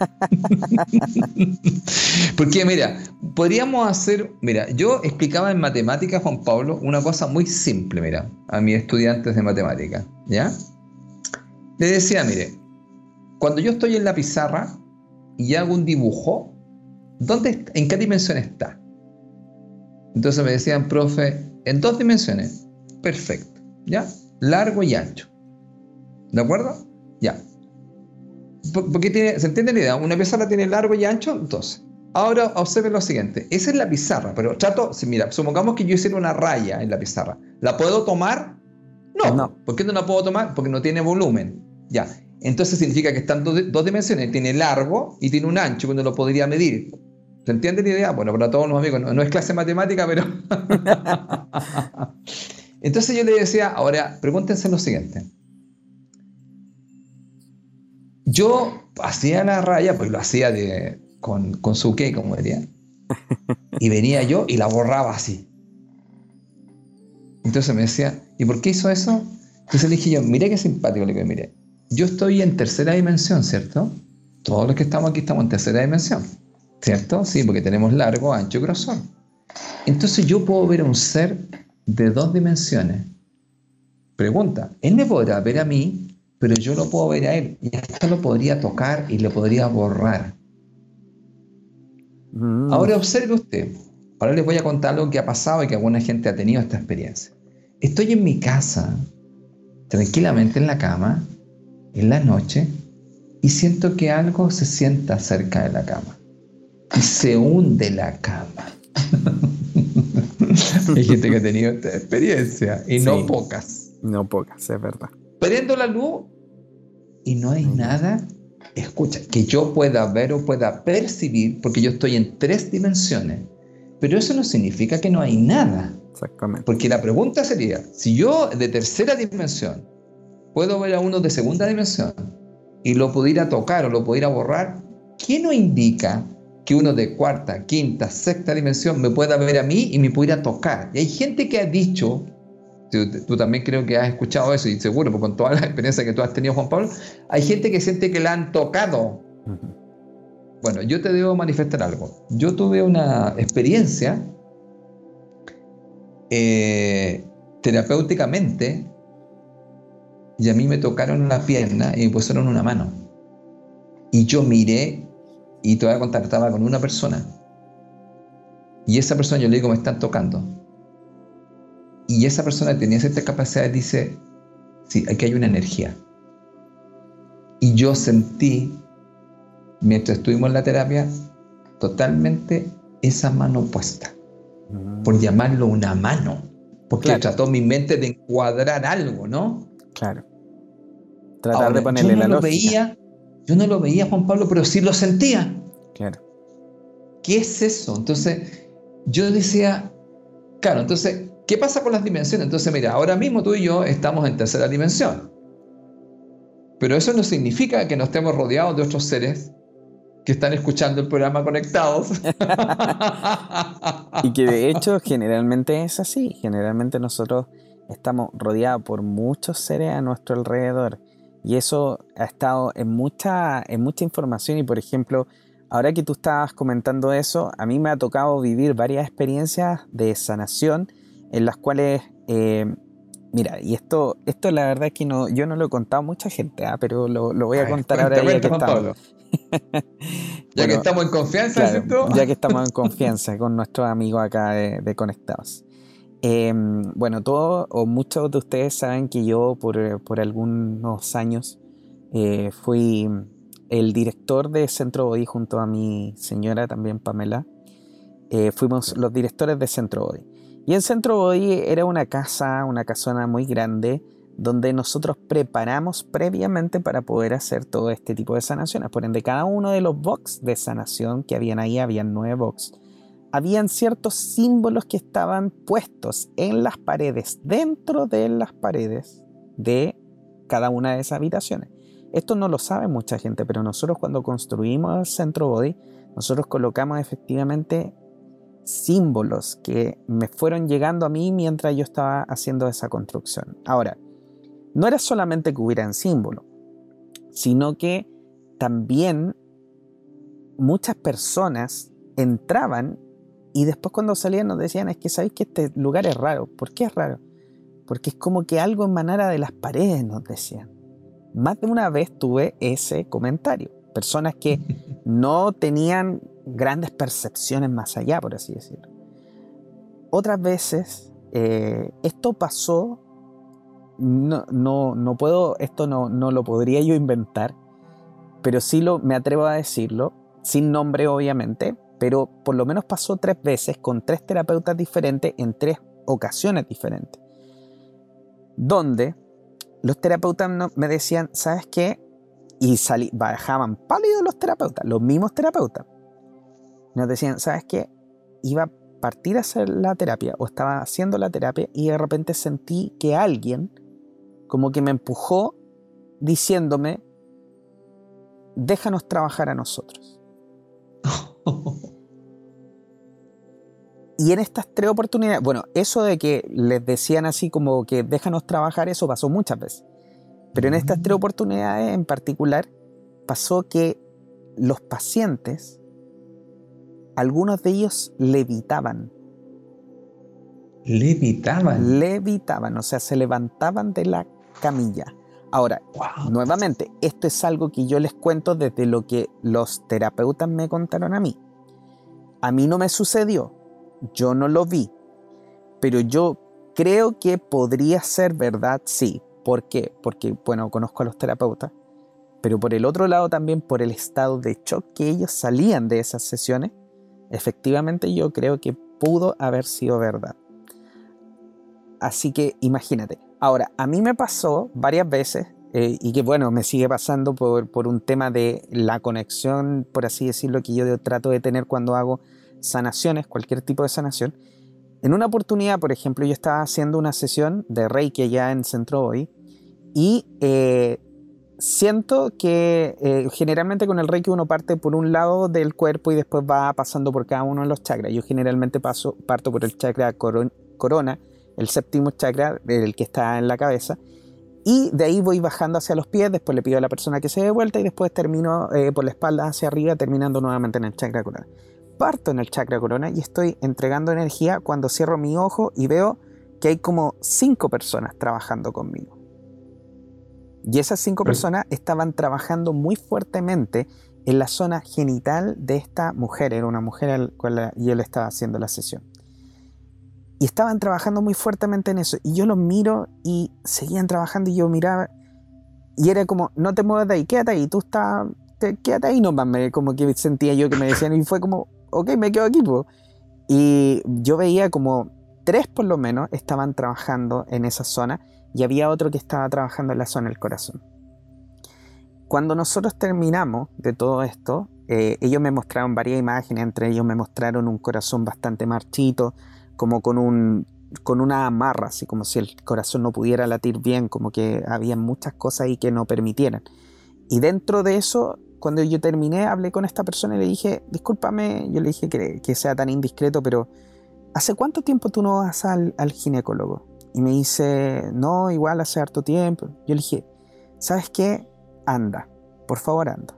[LAUGHS] Porque mira, podríamos hacer, mira, yo explicaba en matemáticas, Juan Pablo, una cosa muy simple, mira, a mis estudiantes de matemáticas, ¿ya? Le decía, mire, cuando yo estoy en la pizarra y hago un dibujo, ¿dónde, ¿en qué dimensión está? Entonces me decían, profe, en dos dimensiones. Perfecto, ¿ya? Largo y ancho. ¿De acuerdo? Porque tiene, ¿Se entiende la idea? Una pizarra tiene largo y ancho, entonces. Ahora observen lo siguiente. Esa es la pizarra, pero trato, si mira, supongamos que yo hiciera una raya en la pizarra. ¿La puedo tomar? No. no. ¿Por qué no la puedo tomar? Porque no tiene volumen. Ya. Entonces significa que están dos, dimensiones. Tiene largo y tiene un ancho cuando lo podría medir. ¿Se entiende la idea? Bueno, para todos los amigos, no, no es clase matemática, pero... [LAUGHS] [LAUGHS] Entonces yo le decía, ahora, pregúntense lo siguiente. Yo hacía la raya, pues lo hacía de, con, con su qué, como diría. [LAUGHS] Y venía yo y la borraba así. Entonces me decía, ¿y por qué hizo eso? Entonces le dije yo, mire qué simpático, le dije, mire, yo estoy en tercera dimensión, ¿cierto? Todos los que estamos aquí estamos en tercera dimensión, ¿cierto? Sí, porque tenemos largo, ancho y grosor. Entonces yo puedo ver a un ser de dos dimensiones. Pregunta, ¿él me podrá ver a mí pero yo lo puedo ver a él y hasta lo podría tocar y lo podría borrar. Mm. Ahora observe usted, ahora les voy a contar algo que ha pasado y que alguna gente ha tenido esta experiencia. Estoy en mi casa, tranquilamente en la cama, en la noche, y siento que algo se sienta cerca de la cama y se hunde la cama. [LAUGHS] Hay gente que ha tenido esta experiencia y no pocas. No pocas, es verdad prendo la luz y no hay nada, escucha, que yo pueda ver o pueda percibir, porque yo estoy en tres dimensiones, pero eso no significa que no hay nada. Exactamente. Porque la pregunta sería, si yo de tercera dimensión puedo ver a uno de segunda dimensión y lo pudiera tocar o lo pudiera borrar, ¿qué no indica que uno de cuarta, quinta, sexta dimensión me pueda ver a mí y me pudiera tocar? Y hay gente que ha dicho, tú, también creo que has escuchado eso y seguro, porque con toda la experiencia que tú has tenido, Juan Pablo, hay gente que siente que la han tocado. Bueno, yo te debo manifestar algo. Yo tuve una experiencia eh, terapéuticamente y a mí me tocaron la pierna y me pusieron una mano. Y yo miré y todavía contactaba con una persona. Y esa persona yo le digo, me están tocando. Y esa persona tenía cierta capacidad dice, sí, aquí hay una energía. Y yo sentí, mientras estuvimos en la terapia, totalmente esa mano puesta. Mm. Por llamarlo una mano. Porque trató mi mente de encuadrar algo, ¿no? Claro. Tratar de ponerle yo no lo veía, yo no lo veía, Juan Pablo, pero sí lo sentía. Claro. ¿Qué es eso? Entonces, yo decía, claro, entonces, ¿qué pasa con las dimensiones? Entonces, mira, ahora mismo tú y yo estamos en tercera dimensión. Pero eso no significa que no estemos rodeados de otros seres que están escuchando el programa conectados. [LAUGHS] y que de hecho generalmente es así. Generalmente nosotros estamos rodeados por muchos seres a nuestro alrededor y eso ha estado en mucha, en mucha información y por ejemplo, ahora que tú estabas comentando eso, a mí me ha tocado vivir varias experiencias de sanación en las cuales, eh, mira, y esto, esto la verdad es que no, yo no lo he contado a mucha gente, ¿ah? pero lo, voy a contar ahora ya que estamos. [LAUGHS] ya que estamos en confianza, Ya que estamos en confianza con nuestros amigos acá de Conectados. Em, bueno, todos o muchos de ustedes saben que yo por, algunos años eh, fui el director de Centro Body junto a mi señora también Pamela. Eh, fuimos los directores de Centro Body. Y el Centro Body era una casa, una casona muy grande, donde nosotros preparamos previamente para poder hacer todo este tipo de sanaciones. Por ende, cada uno de los box de sanación que habían ahí, habían nueve box, habían ciertos símbolos que estaban puestos en las paredes, dentro de las paredes de cada una de esas habitaciones. Esto no lo sabe mucha gente, pero nosotros cuando construimos el centro body, nosotros colocamos efectivamente símbolos que me fueron llegando a mí mientras yo estaba haciendo esa construcción. Ahora, no era solamente que hubieran símbolos, sino que también muchas personas entraban y después cuando salían nos decían, es que sabéis que este lugar es raro. ¿Por qué es raro? Porque es como que algo emanara de las paredes, nos decían. Más de una vez tuve ese comentario. Personas que [LAUGHS] no tenían grandes percepciones más allá, por así decirlo. Otras veces, eh, esto pasó, no, no, no puedo, esto no, no, lo podría yo inventar, pero sí lo, me atrevo a decirlo, sin nombre obviamente, pero por lo menos pasó tres veces con tres terapeutas diferentes en tres ocasiones diferentes, donde los terapeutas me decían, ¿sabes qué? Y salí, bajaban pálidos los terapeutas, los mismos terapeutas. Nos decían, ¿sabes qué? Iba a partir a hacer la terapia o estaba haciendo la terapia y de repente sentí que alguien como que me empujó diciéndome, déjanos trabajar a nosotros. [LAUGHS] y en estas tres oportunidades, bueno, eso de que les decían así como que déjanos trabajar, eso pasó muchas veces. Pero en estas tres oportunidades en particular pasó que los pacientes, algunos de ellos levitaban. ¿Levitaban? Levitaban, o sea, se levantaban de la camilla. Ahora, nuevamente, esto es algo que yo les cuento desde lo que los terapeutas me contaron a mí. A mí no me sucedió, yo no lo vi, pero yo creo que podría ser verdad, sí. ¿Por qué? Porque, bueno, conozco a los terapeutas, pero por el otro lado también por el estado de shock que ellos salían de esas sesiones, efectivamente yo creo que pudo haber sido verdad. Así que imagínate, Ahora, a mí me pasó varias veces, eh, y que bueno, me sigue pasando por, un tema de la conexión, por así decirlo, que yo trato de tener cuando hago sanaciones, cualquier tipo de sanación, En una oportunidad, por ejemplo, yo estaba haciendo una sesión de Reiki allá en Centro Hoy y eh, siento que eh, generalmente con el Reiki uno parte por un lado del cuerpo y después va pasando por cada uno de los chakras. Yo generalmente paso, parto por el chakra corona, el séptimo chakra, el que está en la cabeza, y de ahí voy bajando hacia los pies, después le pido a la persona que se dé vuelta y después termino eh, por la espalda hacia arriba, terminando nuevamente en el chakra corona. Parto en el chakra corona y estoy entregando energía cuando cierro mi ojo y veo que hay como cinco personas trabajando conmigo. Y esas cinco personas estaban trabajando muy fuertemente en la zona genital de esta mujer. Era una mujer a la cual yo le estaba haciendo la sesión. Y estaban trabajando muy fuertemente en eso. Y yo los miro y seguían trabajando y yo miraba. Y era como, no te muevas de ahí, quédate ahí, tú estás, quédate ahí nomás. Me, como que sentía yo que me decían. Y fue como, ok, me quedo aquí. Y yo veía como tres por lo menos estaban trabajando en esa zona y había otro que estaba trabajando en la zona del corazón. Cuando nosotros terminamos de todo esto, eh, ellos me mostraron varias imágenes, entre ellos me mostraron un corazón bastante marchito, como con, un, con una amarra, así como si el corazón no pudiera latir bien, como que había muchas cosas ahí que no permitieran. Y dentro de eso, cuando yo terminé, hablé con esta persona y le dije, discúlpame, yo le dije que, que sea tan indiscreto, pero ¿hace cuánto tiempo tú no vas al, al ginecólogo? Y me dice, no, igual hace harto tiempo. Yo le dije, ¿sabes qué? Anda, por favor anda.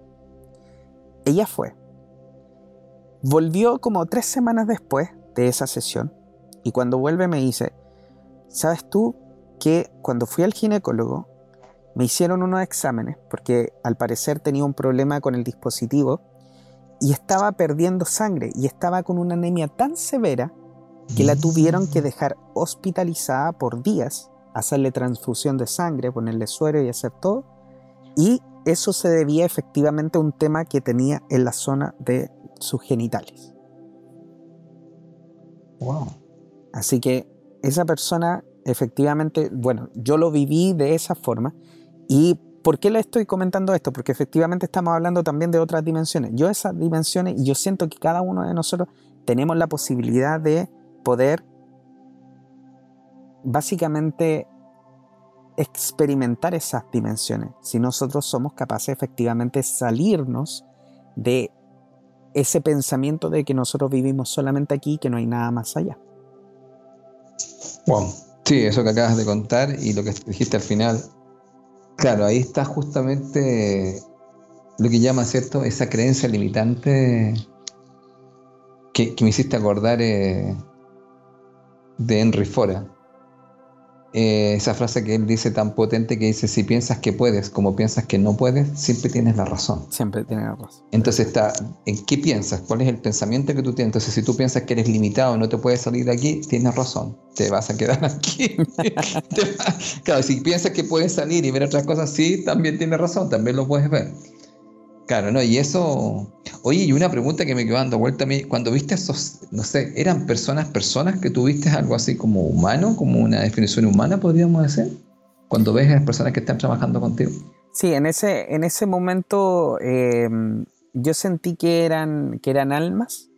Ella fue. Volvió como tres semanas después de esa sesión y cuando vuelve me dice, ¿sabes tú que cuando fui al ginecólogo me hicieron unos exámenes porque al parecer tenía un problema con el dispositivo y estaba perdiendo sangre y estaba con una anemia tan severa que la tuvieron que dejar hospitalizada por días, hacerle transfusión de sangre, ponerle suero y hacer todo. Y eso se debía efectivamente a un tema que tenía en la zona de sus genitales. Wow. Así que esa persona, efectivamente, bueno, yo lo viví de esa forma. ¿Y por qué le estoy comentando esto? Porque efectivamente estamos hablando también de otras dimensiones. Yo esas dimensiones, y yo siento que cada uno de nosotros tenemos la posibilidad de poder básicamente experimentar esas dimensiones, si nosotros somos capaces efectivamente de salirnos de ese pensamiento de que nosotros vivimos solamente aquí y que no hay nada más allá. Wow, sí, eso que acabas de contar y lo que dijiste al final, claro, ahí está justamente lo que llama, ¿cierto? Esa creencia limitante que, me hiciste acordar. Eh, de Henry Fora. Eh, esa frase que él dice tan potente que dice, si piensas que puedes como piensas que no puedes, siempre tienes la razón. Siempre tienes la razón. Entonces está, ¿en qué piensas? ¿Cuál es el pensamiento que tú tienes? Entonces si tú piensas que eres limitado, no te puedes salir de aquí, tienes razón, te vas a quedar aquí. [LAUGHS] claro, si piensas que puedes salir y ver otras cosas, sí, también tienes razón, también lo puedes ver. Claro, ¿no? Y eso. Oye, y una pregunta que me quedó dando vuelta a mí. Cuando viste esos, no sé, ¿eran personas, personas que tuviste algo así como humano, como una definición humana, podríamos decir? Cuando ves a las personas que están trabajando contigo. Sí, en ese, en ese momento em, yo sentí que eran, que eran almas.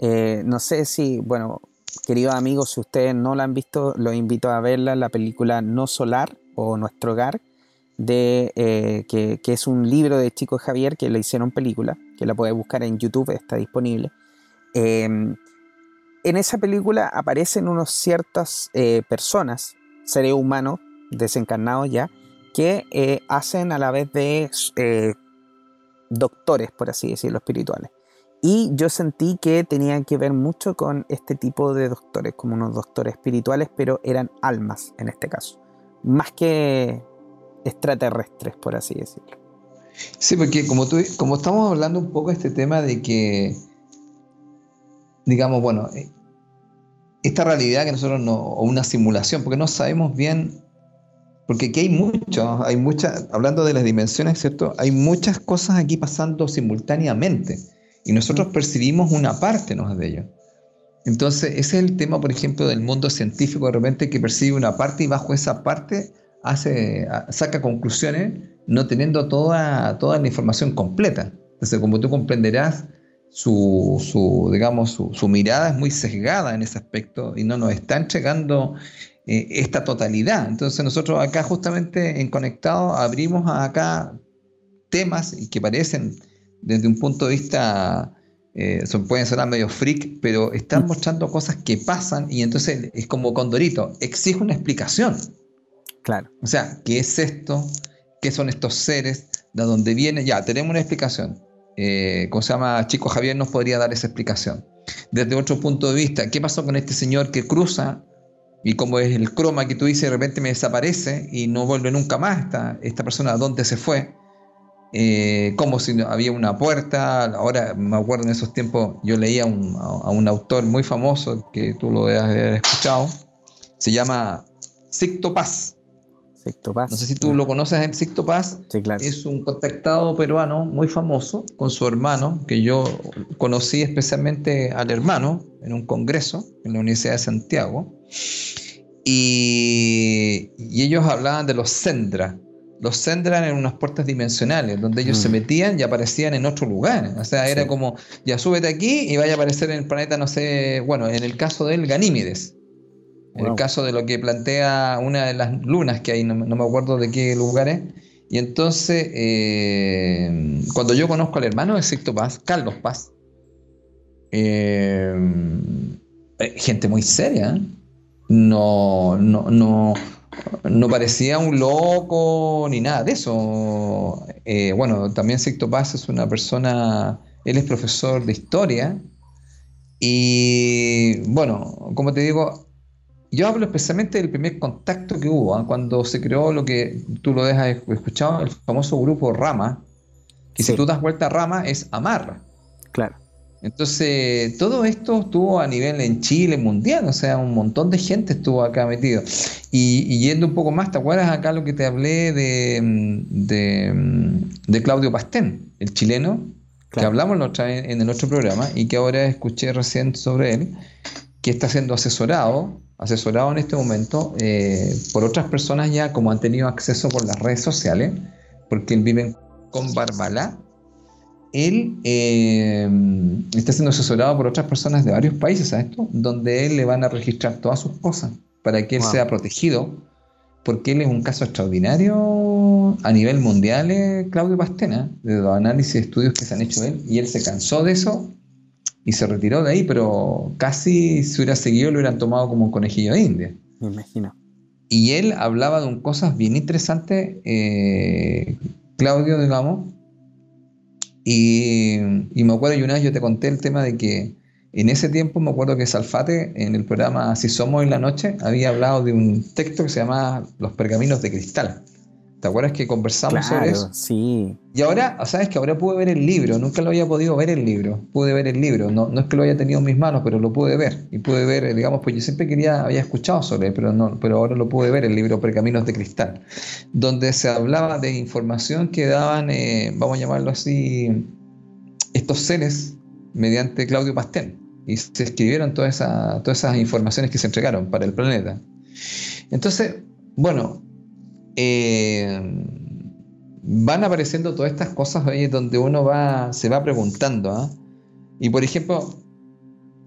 Eh, no sé si, bueno, queridos amigos, si ustedes no la han visto, los invito a verla, la película No Solar o Nuestro Hogar de, eh, que, es un libro de Chico Javier que le hicieron película, que la puedes buscar en YouTube, está disponible. Em, en esa película aparecen unas ciertas eh, personas, seres humanos, desencarnados ya, que eh, hacen a la vez de doctores, por así decirlo, espirituales. Y yo sentí que tenían que ver mucho con este tipo de doctores, como unos doctores espirituales, pero eran almas en este caso. Más que extraterrestres, por así decirlo. Sí, porque como, tú, como estamos hablando un poco de este tema de que, digamos, bueno, eh, esta realidad que nosotros no, o una simulación, porque no sabemos bien, porque aquí hay mucho, hay muchas, hablando de las dimensiones, ¿cierto? Hay muchas cosas aquí pasando simultáneamente y nosotros percibimos una parte ¿no? de ello. Entonces, ese es el tema, por ejemplo, del mundo científico, de repente que percibe una parte y bajo esa parte hace, saca conclusiones no teniendo toda, toda la información completa. Entonces, como tú comprenderás, su, digamos, su, mirada es muy sesgada en ese aspecto y no nos está entregando eh, esta totalidad. Entonces nosotros acá justamente en Conectado abrimos acá temas que parecen desde un punto de vista, eh, son, pueden sonar medio freak, pero están mostrando cosas que pasan y entonces es como Condorito, exige una explicación. Claro. O sea, ¿qué es esto? ¿Qué son estos seres? ¿De dónde viene? Ya, tenemos una explicación eh, ¿cómo se llama? Chico Javier nos podría dar esa explicación. Desde otro punto de vista, ¿qué pasó con este señor que cruza y como es el croma que tú dices, de repente me desaparece y no vuelve nunca más esta, persona, ¿a dónde se fue? Eh, como si había una puerta, ahora me acuerdo en esos tiempos, yo leía a, un autor muy famoso que tú lo debes haber escuchado, se llama Sicto Paz. No sé si tú lo conoces en Sicto Paz. Es un contactado peruano muy famoso con su hermano, que yo conocí especialmente al hermano en un congreso en la Universidad de Santiago. Y, ellos hablaban de los Sendra. Los Sendra eran unas puertas dimensionales donde ellos se mm. metían y aparecían en otro lugar. O sea, era como, ya súbete aquí y vaya a aparecer en el planeta, no sé, bueno, en el caso del Ganímedes en el caso de lo que plantea una de las lunas que hay, no, me acuerdo de qué lugares. Y entonces, eh, cuando yo conozco al hermano de Sixto Paz, Carlos Paz, eh, eh, gente muy seria, no, no, no, no, parecía un loco ni nada de eso. bueno, también Sixto Paz es una persona, él es profesor de historia. Y bueno, como te digo, yo hablo especialmente del primer contacto que hubo, ¿ah? cuando se creó lo que tú lo dejas escuchado, el famoso grupo Rama, que si tú das vuelta a Rama es Amarra. Claro. Entonces, todo esto estuvo a nivel en Chile, mundial, o sea, un montón de gente estuvo acá metido. Y, yendo un poco más, ¿te acuerdas acá lo que te hablé de, de, Claudio Pastén, el chileno, que hablamos en el otro programa y que ahora escuché recién sobre él, que está siendo asesorado asesorado en este momento eh, por otras personas ya como han tenido acceso por las redes sociales, porque él vive con Barbala, él eh, está siendo asesorado por otras personas de varios países a esto, donde él le van a registrar todas sus cosas para que él sea protegido, porque él es un caso extraordinario a nivel mundial, eh, Claudio Pastena, de los análisis de estudios que se han hecho de él, y él se cansó de eso y se retiró de ahí, pero casi si hubiera seguido lo hubieran tomado como un conejillo de India. Me imagino. Y él hablaba de un cosas bien interesantes, eh, Claudio, digamos, y, y, me acuerdo, y una vez yo te conté el tema de que en ese tiempo me acuerdo que Salfate, en el programa Si Somos en la Noche, había hablado de un texto que se llamaba Los Pergaminos de Cristal. ¿Te acuerdas que conversamos sobre eso? Sí. Y ahora, ¿sabes que ahora pude ver el libro? Nunca lo había podido ver el libro. Pude ver el libro. No, no es que lo haya tenido en mis manos, pero lo pude ver. Y pude ver, eh, digamos, pues yo siempre quería, había escuchado sobre él, pero, no, pero ahora lo pude ver, el libro Pergaminos de Cristal, donde se hablaba de información que daban, eh, vamos a llamarlo así, estos seres mediante Claudio Pastén. Y se escribieron todas esas informaciones que se entregaron para el planeta. Entonces, bueno, eh, van apareciendo todas estas cosas ahí donde uno va, se va preguntando. ¿ah? Y por ejemplo,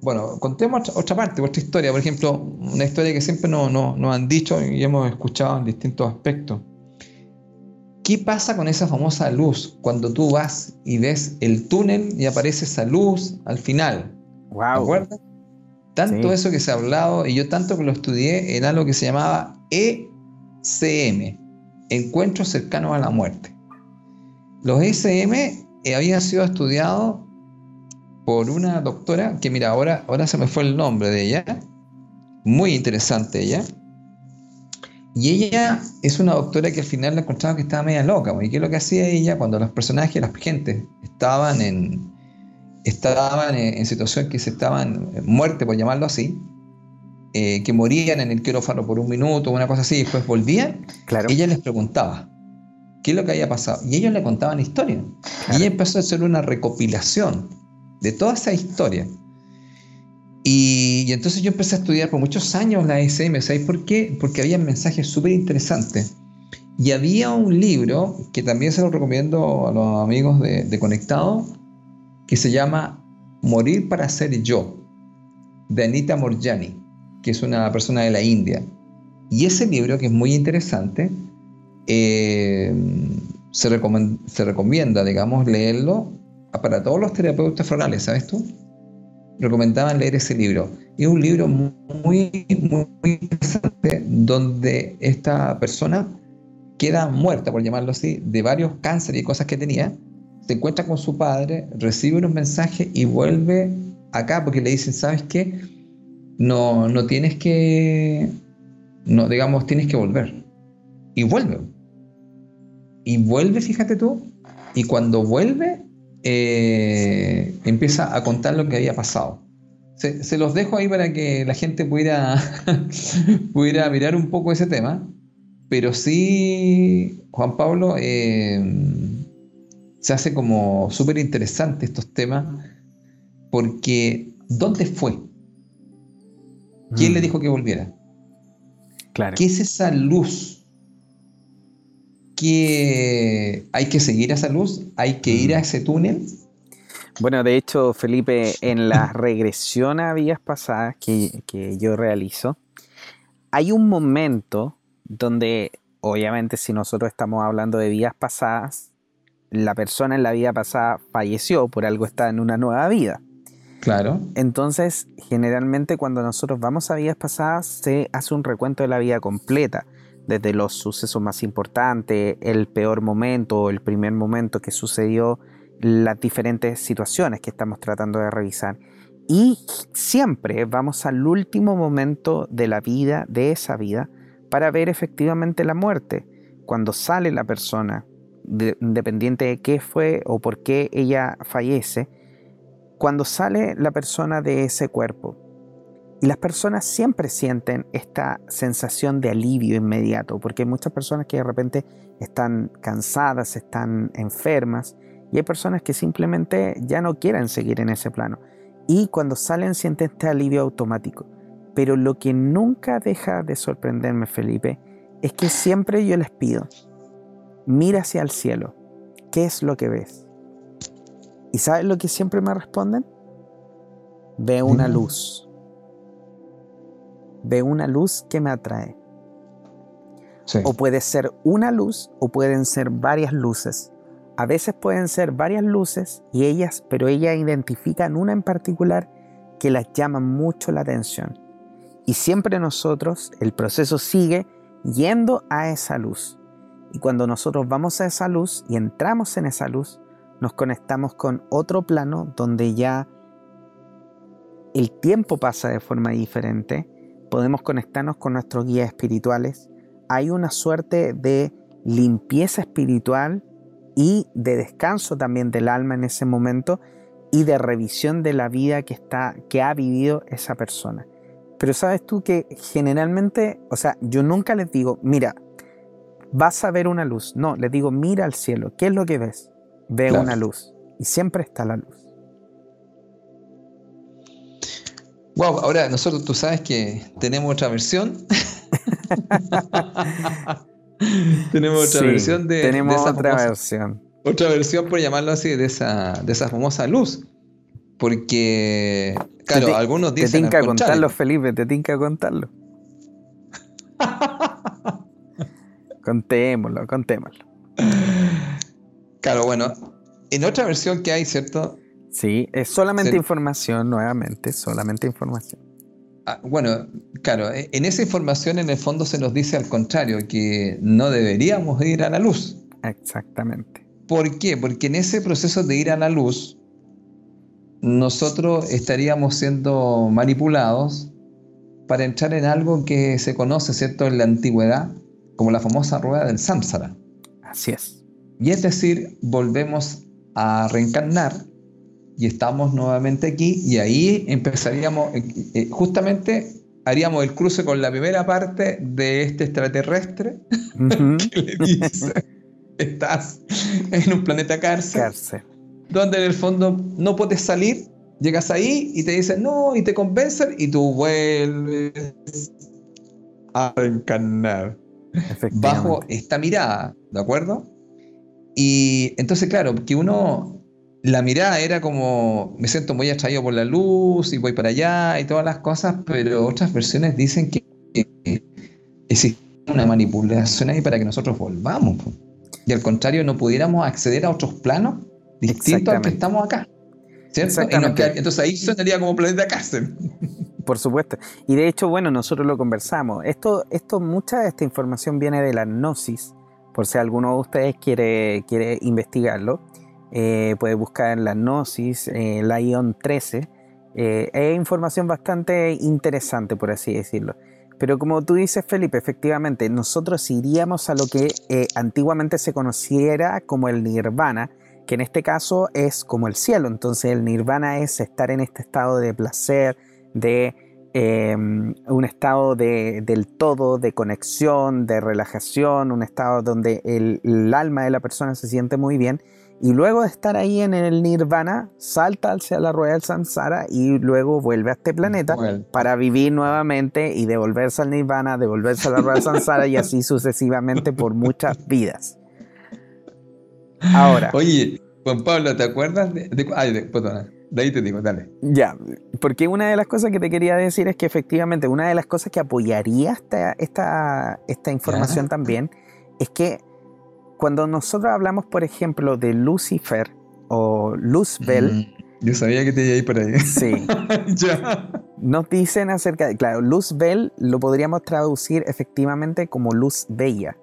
bueno, contemos otra, parte, otra historia. Por ejemplo, una historia que siempre nos no, han dicho y hemos escuchado en distintos aspectos. ¿Qué pasa con esa famosa luz cuando tú vas y ves el túnel y aparece esa luz al final? Wow. ¿Te acuerdas? Tanto eso que se ha hablado y yo tanto que lo estudié en algo que se llamaba E CM, encuentros cercanos a la muerte. Los SM eh, habían sido estudiados por una doctora que, mira, ahora, ahora se me fue el nombre de ella, muy interesante ella. Y ella es una doctora que al final la encontraba que estaba media loca. ¿Y qué lo que hacía ella cuando los personajes, las gente estaban en, estaban en, situación que se estaban en muerte, por llamarlo así? Eh, que morían en el quirófano por un minuto, una cosa así, y después volvían, ella les preguntaba qué es lo que había pasado. Y ellos le contaban historias. Y ella empezó a hacer una recopilación de toda esa historia. Y, entonces yo empecé a estudiar por muchos años la SM, ¿sabéis por qué? Porque había mensajes súper interesantes. Y había un libro que también se lo recomiendo a los amigos de, de Conectado, que se llama Morir para ser yo, de Anita Morjani, que es una persona de la India. Y ese libro, que es muy interesante, eh, se, recomienda, digamos, leerlo para todos los terapeutas florales, ¿sabes tú? Recomendaban leer ese libro. Y es un libro muy, muy, interesante donde esta persona queda muerta, por llamarlo así, de varios cánceres y cosas que tenía, se encuentra con su padre, recibe unos mensajes y vuelve acá porque le dicen, ¿sabes qué? No, no tienes que, no, digamos, tienes que volver. Y vuelve. Y vuelve, fíjate tú, y cuando vuelve, eh, empieza a contar lo que había pasado. Se, los dejo ahí para que la gente pudiera, [LAUGHS] pudiera mirar un poco ese tema, pero sí, Juan Pablo, eh, se hace como súper interesante estos temas, porque ¿dónde fue? ¿Quién le mm. dijo que volviera? Claro. ¿Qué es esa luz? ¿Que hay que seguir a esa luz? ¿Hay que ir a mm. ese túnel? Bueno, de hecho, Felipe, en la [LAUGHS] regresión a vías pasadas que, que yo realizo, hay un momento donde, obviamente, si nosotros estamos hablando de vías pasadas, la persona en la vida pasada falleció, por algo está en una nueva vida. Claro. Entonces, generalmente cuando nosotros vamos a vidas pasadas, se hace un recuento de la vida completa, desde los sucesos más importantes, el peor momento el primer momento que sucedió, las diferentes situaciones que estamos tratando de revisar. Y siempre vamos al último momento de la vida, de esa vida, para ver efectivamente la muerte. Cuando sale la persona, independiente de qué fue o por qué ella fallece, cuando sale la persona de ese cuerpo. Y las personas siempre sienten esta sensación de alivio inmediato, porque hay muchas personas que de repente están cansadas, están enfermas, y hay personas que simplemente ya no quieren seguir en ese plano. Y cuando salen sienten este alivio automático. Pero lo que nunca deja de sorprenderme, Felipe, es que siempre yo les pido, mira hacia el cielo, ¿qué es lo que ves? ¿Y sabes lo que siempre me responden? Ve una luz. Ve una luz que me atrae. O puede ser una luz o pueden ser varias luces. A veces pueden ser varias luces y ellas, pero ellas identifican una en particular que las llama mucho la atención. Y siempre nosotros, el proceso sigue yendo a esa luz. Y cuando nosotros vamos a esa luz y entramos en esa luz, nos conectamos con otro plano donde ya el tiempo pasa de forma diferente, podemos conectarnos con nuestros guías espirituales, hay una suerte de limpieza espiritual y de descanso también del alma en ese momento y de revisión de la vida que, está, que ha vivido esa persona. Pero sabes tú que generalmente, o sea, yo nunca les digo, mira, vas a ver una luz. No, les digo, mira al cielo. ¿Qué es lo que ves? Ve una luz. Y siempre está la luz. Wow, ahora nosotros tú sabes que tenemos otra versión. [LAUGHS] tenemos otra versión de, tenemos otra versión. Otra versión, por llamarlo así, de esa, de esa famosa luz. Porque, claro, algunos dicen. Te tinca contarlo, Felipe, te tinca contarlo. [LAUGHS] contémoslo, contémoslo. Claro, bueno, en otra versión que hay, ¿cierto? Sí, es solamente información, nuevamente, solamente información. Ah, bueno, claro, e, en esa información en el fondo se nos dice al contrario, que no deberíamos ir a la luz. Exactamente. ¿Por qué? Porque en ese proceso de ir a la luz, nosotros estaríamos siendo manipulados para entrar en algo que se conoce, ¿cierto?, en la antigüedad como la famosa rueda del samsara. Así es. Y es decir, volvemos a reencarnar y estamos nuevamente aquí y ahí empezaríamos, eh, eh, justamente haríamos el cruce con la primera parte de este extraterrestre [LAUGHS] que le dice, estás en un planeta cárcel, cárcel, donde en el fondo no puedes salir, llegas ahí y te dicen no y te convencen y tú vuelves a reencarnar. Bajo esta mirada, ¿de acuerdo? Y entonces, claro, que uno la mirada era como, me siento muy atraído por la luz y voy para allá y todas las cosas, pero otras versiones dicen que, existe una manipulación ahí para que nosotros volvamos. Y al contrario, no pudiéramos acceder a otros planos distintos al que estamos acá. ¿Cierto? entonces ahí sonaría como planeta cárcel. Por supuesto. Y de hecho, bueno, nosotros lo conversamos. Esto, esto, mucha de esta información viene de la gnosis, por si alguno de ustedes quiere, quiere investigarlo. Eh, puede buscar en la Gnosis, eh, la ION 13. Eh, es información bastante interesante, por así decirlo. Pero como tú dices, Felipe, efectivamente, nosotros iríamos a lo que antiguamente se conociera como el nirvana, que en este caso es como el cielo. Entonces el nirvana es estar en este estado de placer, de em, un estado del todo, de conexión, de relajación, un estado donde el alma de la persona se siente muy bien y luego de estar ahí en el nirvana, salta hacia la rueda del samsara y luego vuelve a este planeta para vivir nuevamente y devolverse al nirvana, devolverse a la rueda del samsara y así sucesivamente por muchas vidas. Ahora. Oye, Juan Pablo, ¿te acuerdas de, ay, de, ahí te digo, dale. Ya, porque una de las cosas que te quería decir es que efectivamente una de las cosas que apoyaría esta, esta, esta información también es que cuando nosotros hablamos, por ejemplo, de Lucifer o Luzbel. Mm, yo sabía que te iba a ir por ahí. Sí. [LAUGHS] Nos dicen acerca de. Claro, Luzbel lo podríamos traducir efectivamente como luz bella.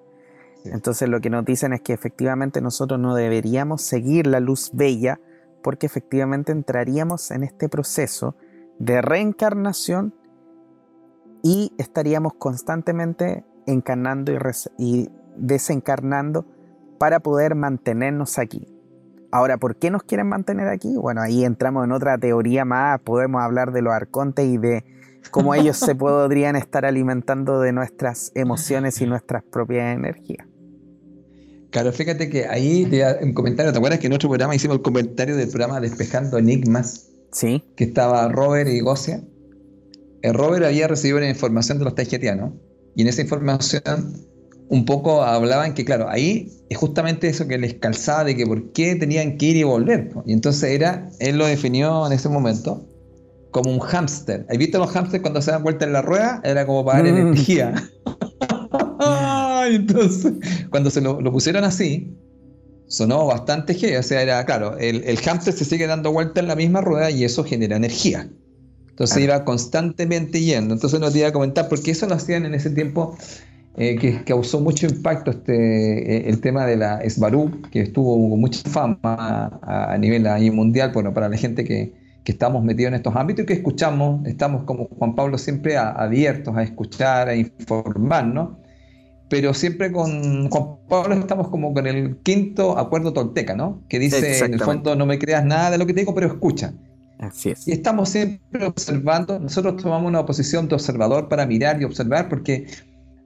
Entonces, lo que nos dicen es que efectivamente nosotros no deberíamos seguir la luz bella porque efectivamente entraríamos en este proceso de reencarnación y estaríamos constantemente encarnando y desencarnando para poder mantenernos aquí. Ahora, ¿por qué nos quieren mantener aquí? Bueno, ahí entramos en otra teoría más, podemos hablar de los arcontes y de cómo ellos se [LAUGHS] podrían estar alimentando de nuestras emociones y nuestras propias energías. Claro, fíjate que ahí te un comentario, ¿te acuerdas que en otro programa hicimos el comentario del programa Despejando Enigmas? Sí. Que estaba Robert y Gosia. El Robert había recibido la información de los taijetianos y en esa información un poco hablaban que, claro, ahí es justamente eso que les calzaba de que por qué tenían que ir y volver. Y entonces era, él lo definió en ese momento como un hámster. ¿Has visto los hámsters cuando se dan vuelta en la rueda? Era como para dar mm. energía. [LAUGHS] [LAUGHS] entonces, cuando se lo, pusieron así, sonó bastante G. O sea, era, claro, el, el hámster se sigue dando vuelta en la misma rueda y eso genera energía. Entonces iba constantemente yendo. Entonces nos iba a comentar, porque eso lo hacían en ese tiempo eh, que causó mucho impacto este, eh, el tema de la Esbarú, que estuvo con mucha fama a, nivel ahí mundial, bueno, para la gente que, que, estamos metidos en estos ámbitos y que escuchamos, estamos como Juan Pablo siempre abiertos a escuchar, a informarnos, pero siempre con Juan Pablo estamos como con el quinto acuerdo tolteca, ¿no? Que dice, en el fondo, no me creas nada de lo que te digo, pero escucha. Así es. Y estamos siempre observando, nosotros tomamos una posición de observador para mirar y observar, porque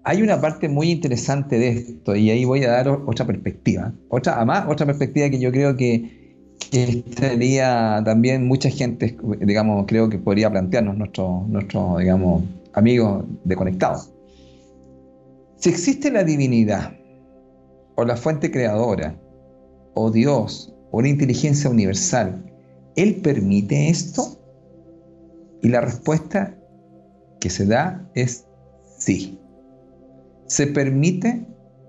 hay una parte muy interesante de esto y ahí voy a dar otra perspectiva. Otra, además, otra perspectiva que yo creo que, que estaría también mucha gente, digamos, creo que podría plantearnos nuestro, nuestro digamos, amigos de conectados. Si existe la divinidad, o la fuente creadora, o Dios, o una inteligencia universal, ¿Él permite esto? Y la respuesta que se da es sí se permite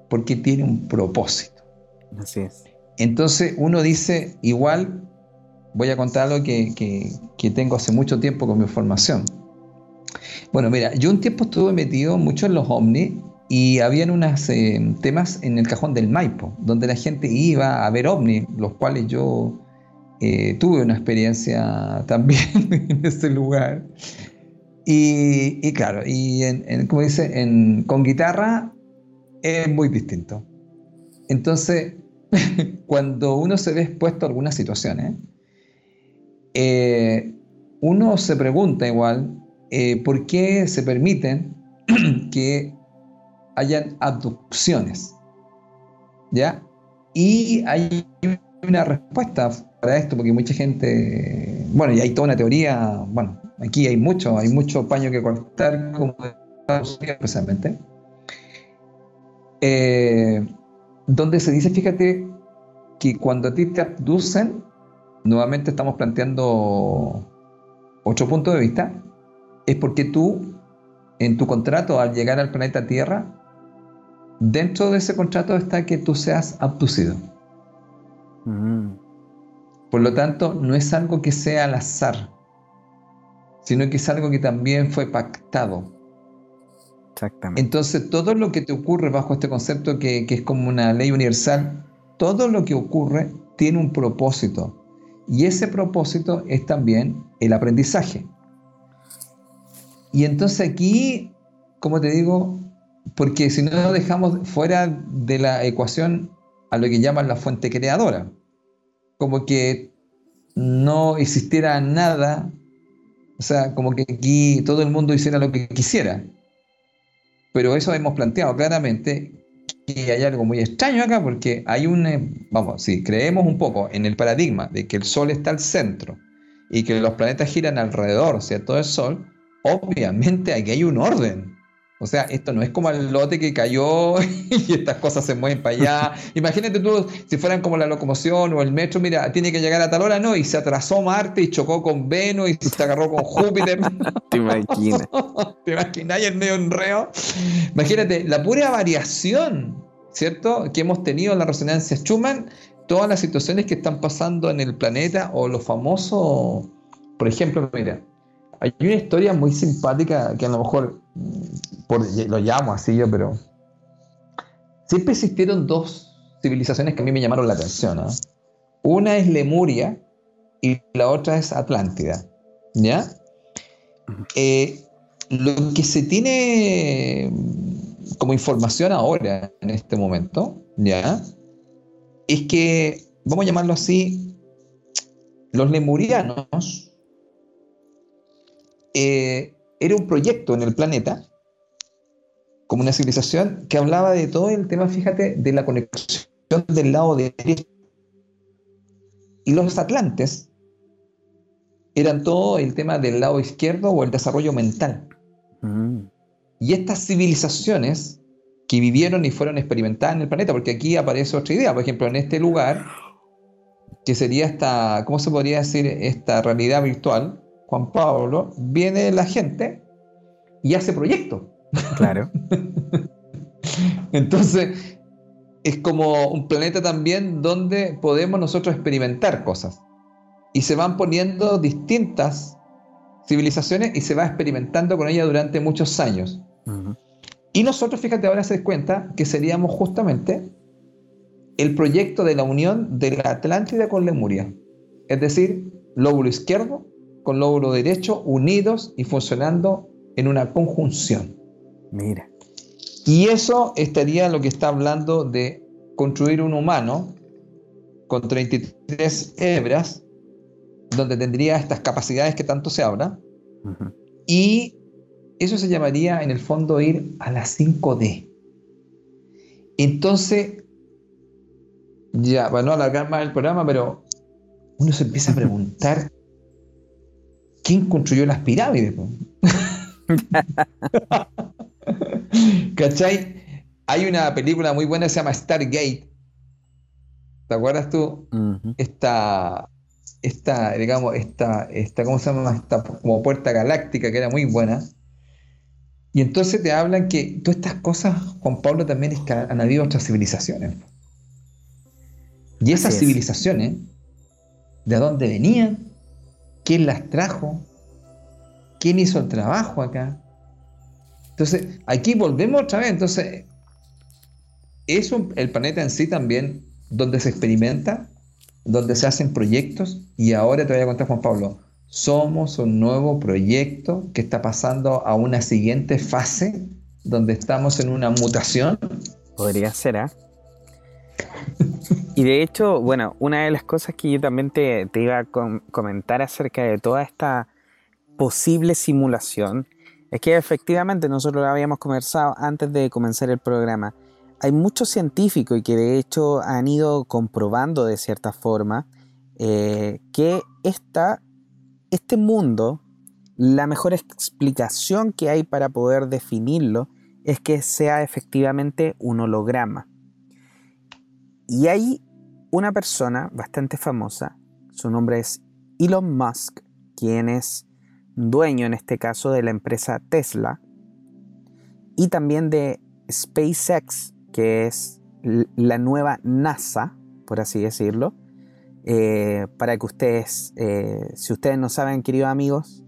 porque tiene un propósito. Así es. Entonces uno dice, igual voy a contar algo que, que, tengo hace mucho tiempo con mi formación. Bueno, mira, yo un tiempo estuve metido mucho en los ovnis y habían unos eh, temas en el cajón del Maipo, donde la gente iba a ver ovnis, los cuales yo eh, tuve una experiencia [LAUGHS] también en ese lugar. Y, claro, y como dice, con guitarra es muy distinto. Entonces, [LAUGHS] cuando uno se ve expuesto a algunas situaciones, eh, uno se pregunta igual eh, por qué se permiten [CLEARS THROAT] que hayan abducciones. ¿Ya? Y hay una respuesta para esto, porque mucha gente, bueno, y hay toda una teoría, bueno, Aquí hay mucho, hay mucho paño que cortar, como especialmente. Eh, donde se dice, fíjate, que cuando a ti te abducen, nuevamente estamos planteando otro punto de vista, es porque tú, en tu contrato al llegar al planeta Tierra, dentro de ese contrato está que tú seas abducido. Mm. Por lo tanto, no es algo que sea al azar, sino que es algo que también fue pactado. Exactamente. Entonces, todo lo que te ocurre bajo este concepto que, que es como una ley universal, todo lo que ocurre tiene un propósito. Y ese propósito es también el aprendizaje. Y entonces aquí, como te digo, porque si no dejamos fuera de la ecuación a lo que llaman la fuente creadora, como que no existiera nada, o sea, como que aquí todo el mundo hiciera lo que quisiera. Pero eso hemos planteado claramente que hay algo muy extraño acá porque hay un, eh, vamos, si creemos un poco en el paradigma de que el Sol está al centro y que los planetas giran alrededor, ¿cierto? Del Sol, obviamente aquí hay un orden. O sea, esto no es como el lote que cayó [LAUGHS] y estas cosas se mueven para allá. [LAUGHS] Imagínate tú, si fueran como la locomoción o el metro, mira, tiene que llegar a tal hora, no, y se atrasó Marte y chocó con Venus y se agarró con [LAUGHS] Júpiter. Te imaginas. Te imaginas el medio enreo. Imagínate, la pura variación, ¿cierto? Que hemos tenido en la resonancia Schumann, todas las situaciones que están pasando en el planeta o lo famoso, por ejemplo, mira, hay una historia muy simpática que a lo mejor por, lo llamo así yo, pero siempre existieron dos civilizaciones que a mí me llamaron la atención. ¿ah? Una es Lemuria y la otra es Atlántida. ¿Ya? Eh, lo que se tiene como información ahora, en este momento, ¿ya? Es que, vamos a llamarlo así, los lemurianos eh, era un proyecto en el planeta, como una civilización que hablaba de todo el tema, fíjate, de la conexión del lado derecho. Y los atlantes eran todo el tema del lado izquierdo o el desarrollo mental. Mm. Y estas civilizaciones que vivieron y fueron experimentadas en el planeta, porque aquí aparece otra idea, por ejemplo, en este lugar, que sería esta, ¿cómo se podría decir? Esta realidad virtual, Juan Pablo, viene la gente y hace proyectos. Claro. [LAUGHS] Entonces, es como un planeta también donde podemos nosotros experimentar cosas. Y se van poniendo distintas civilizaciones y se va experimentando con ellas durante muchos años. Y nosotros, fíjate, ahora se cuenta que seríamos justamente el proyecto de la unión de la Atlántida con Lemuria. Es decir, lóbulo izquierdo con lóbulo derecho unidos y funcionando en una conjunción. Mira. Y eso estaría lo que está hablando de construir un humano con 33 hebras, donde tendría estas capacidades que tanto se habla. Y eso se llamaría en el fondo ir a la 5D. Entonces, ya, para no alargar más el programa, pero uno se empieza a [LAUGHS] preguntar ¿quién construyó las pirámides? [LAUGHS] ¿Cachai? Hay una película muy buena que se llama Stargate. ¿Te acuerdas tú? esta, esta, digamos, esta, esta, ¿cómo se llama? Esta como puerta galáctica que era muy buena. Y entonces te hablan que todas estas cosas, Juan Pablo, también es que han habido otras civilizaciones. Y esas civilizaciones, ¿de dónde venían? ¿Quién las trajo? ¿Quién hizo el trabajo acá? Entonces, aquí volvemos otra vez. Entonces, es el planeta en sí también donde se experimenta, donde se hacen proyectos. Y ahora te voy a contar, Juan Pablo, somos un nuevo proyecto que está pasando a una siguiente fase donde estamos en una mutación. Podría ser, ¿ah? Y de hecho, bueno, una de las cosas que yo también te, iba a comentar acerca de toda esta posible simulación es que efectivamente nosotros lo habíamos conversado antes de comenzar el programa. Hay muchos científicos y que de hecho han ido comprobando de cierta forma eh, que esta, este mundo, la mejor explicación que hay para poder definirlo es que sea efectivamente un holograma. Y hay una persona bastante famosa, Su nombre es Elon Musk, quien es dueño en este caso de la empresa Tesla y también de SpaceX, que es la nueva NASA, por así decirlo. Eh, para que ustedes, eh, si ustedes no saben, queridos amigos,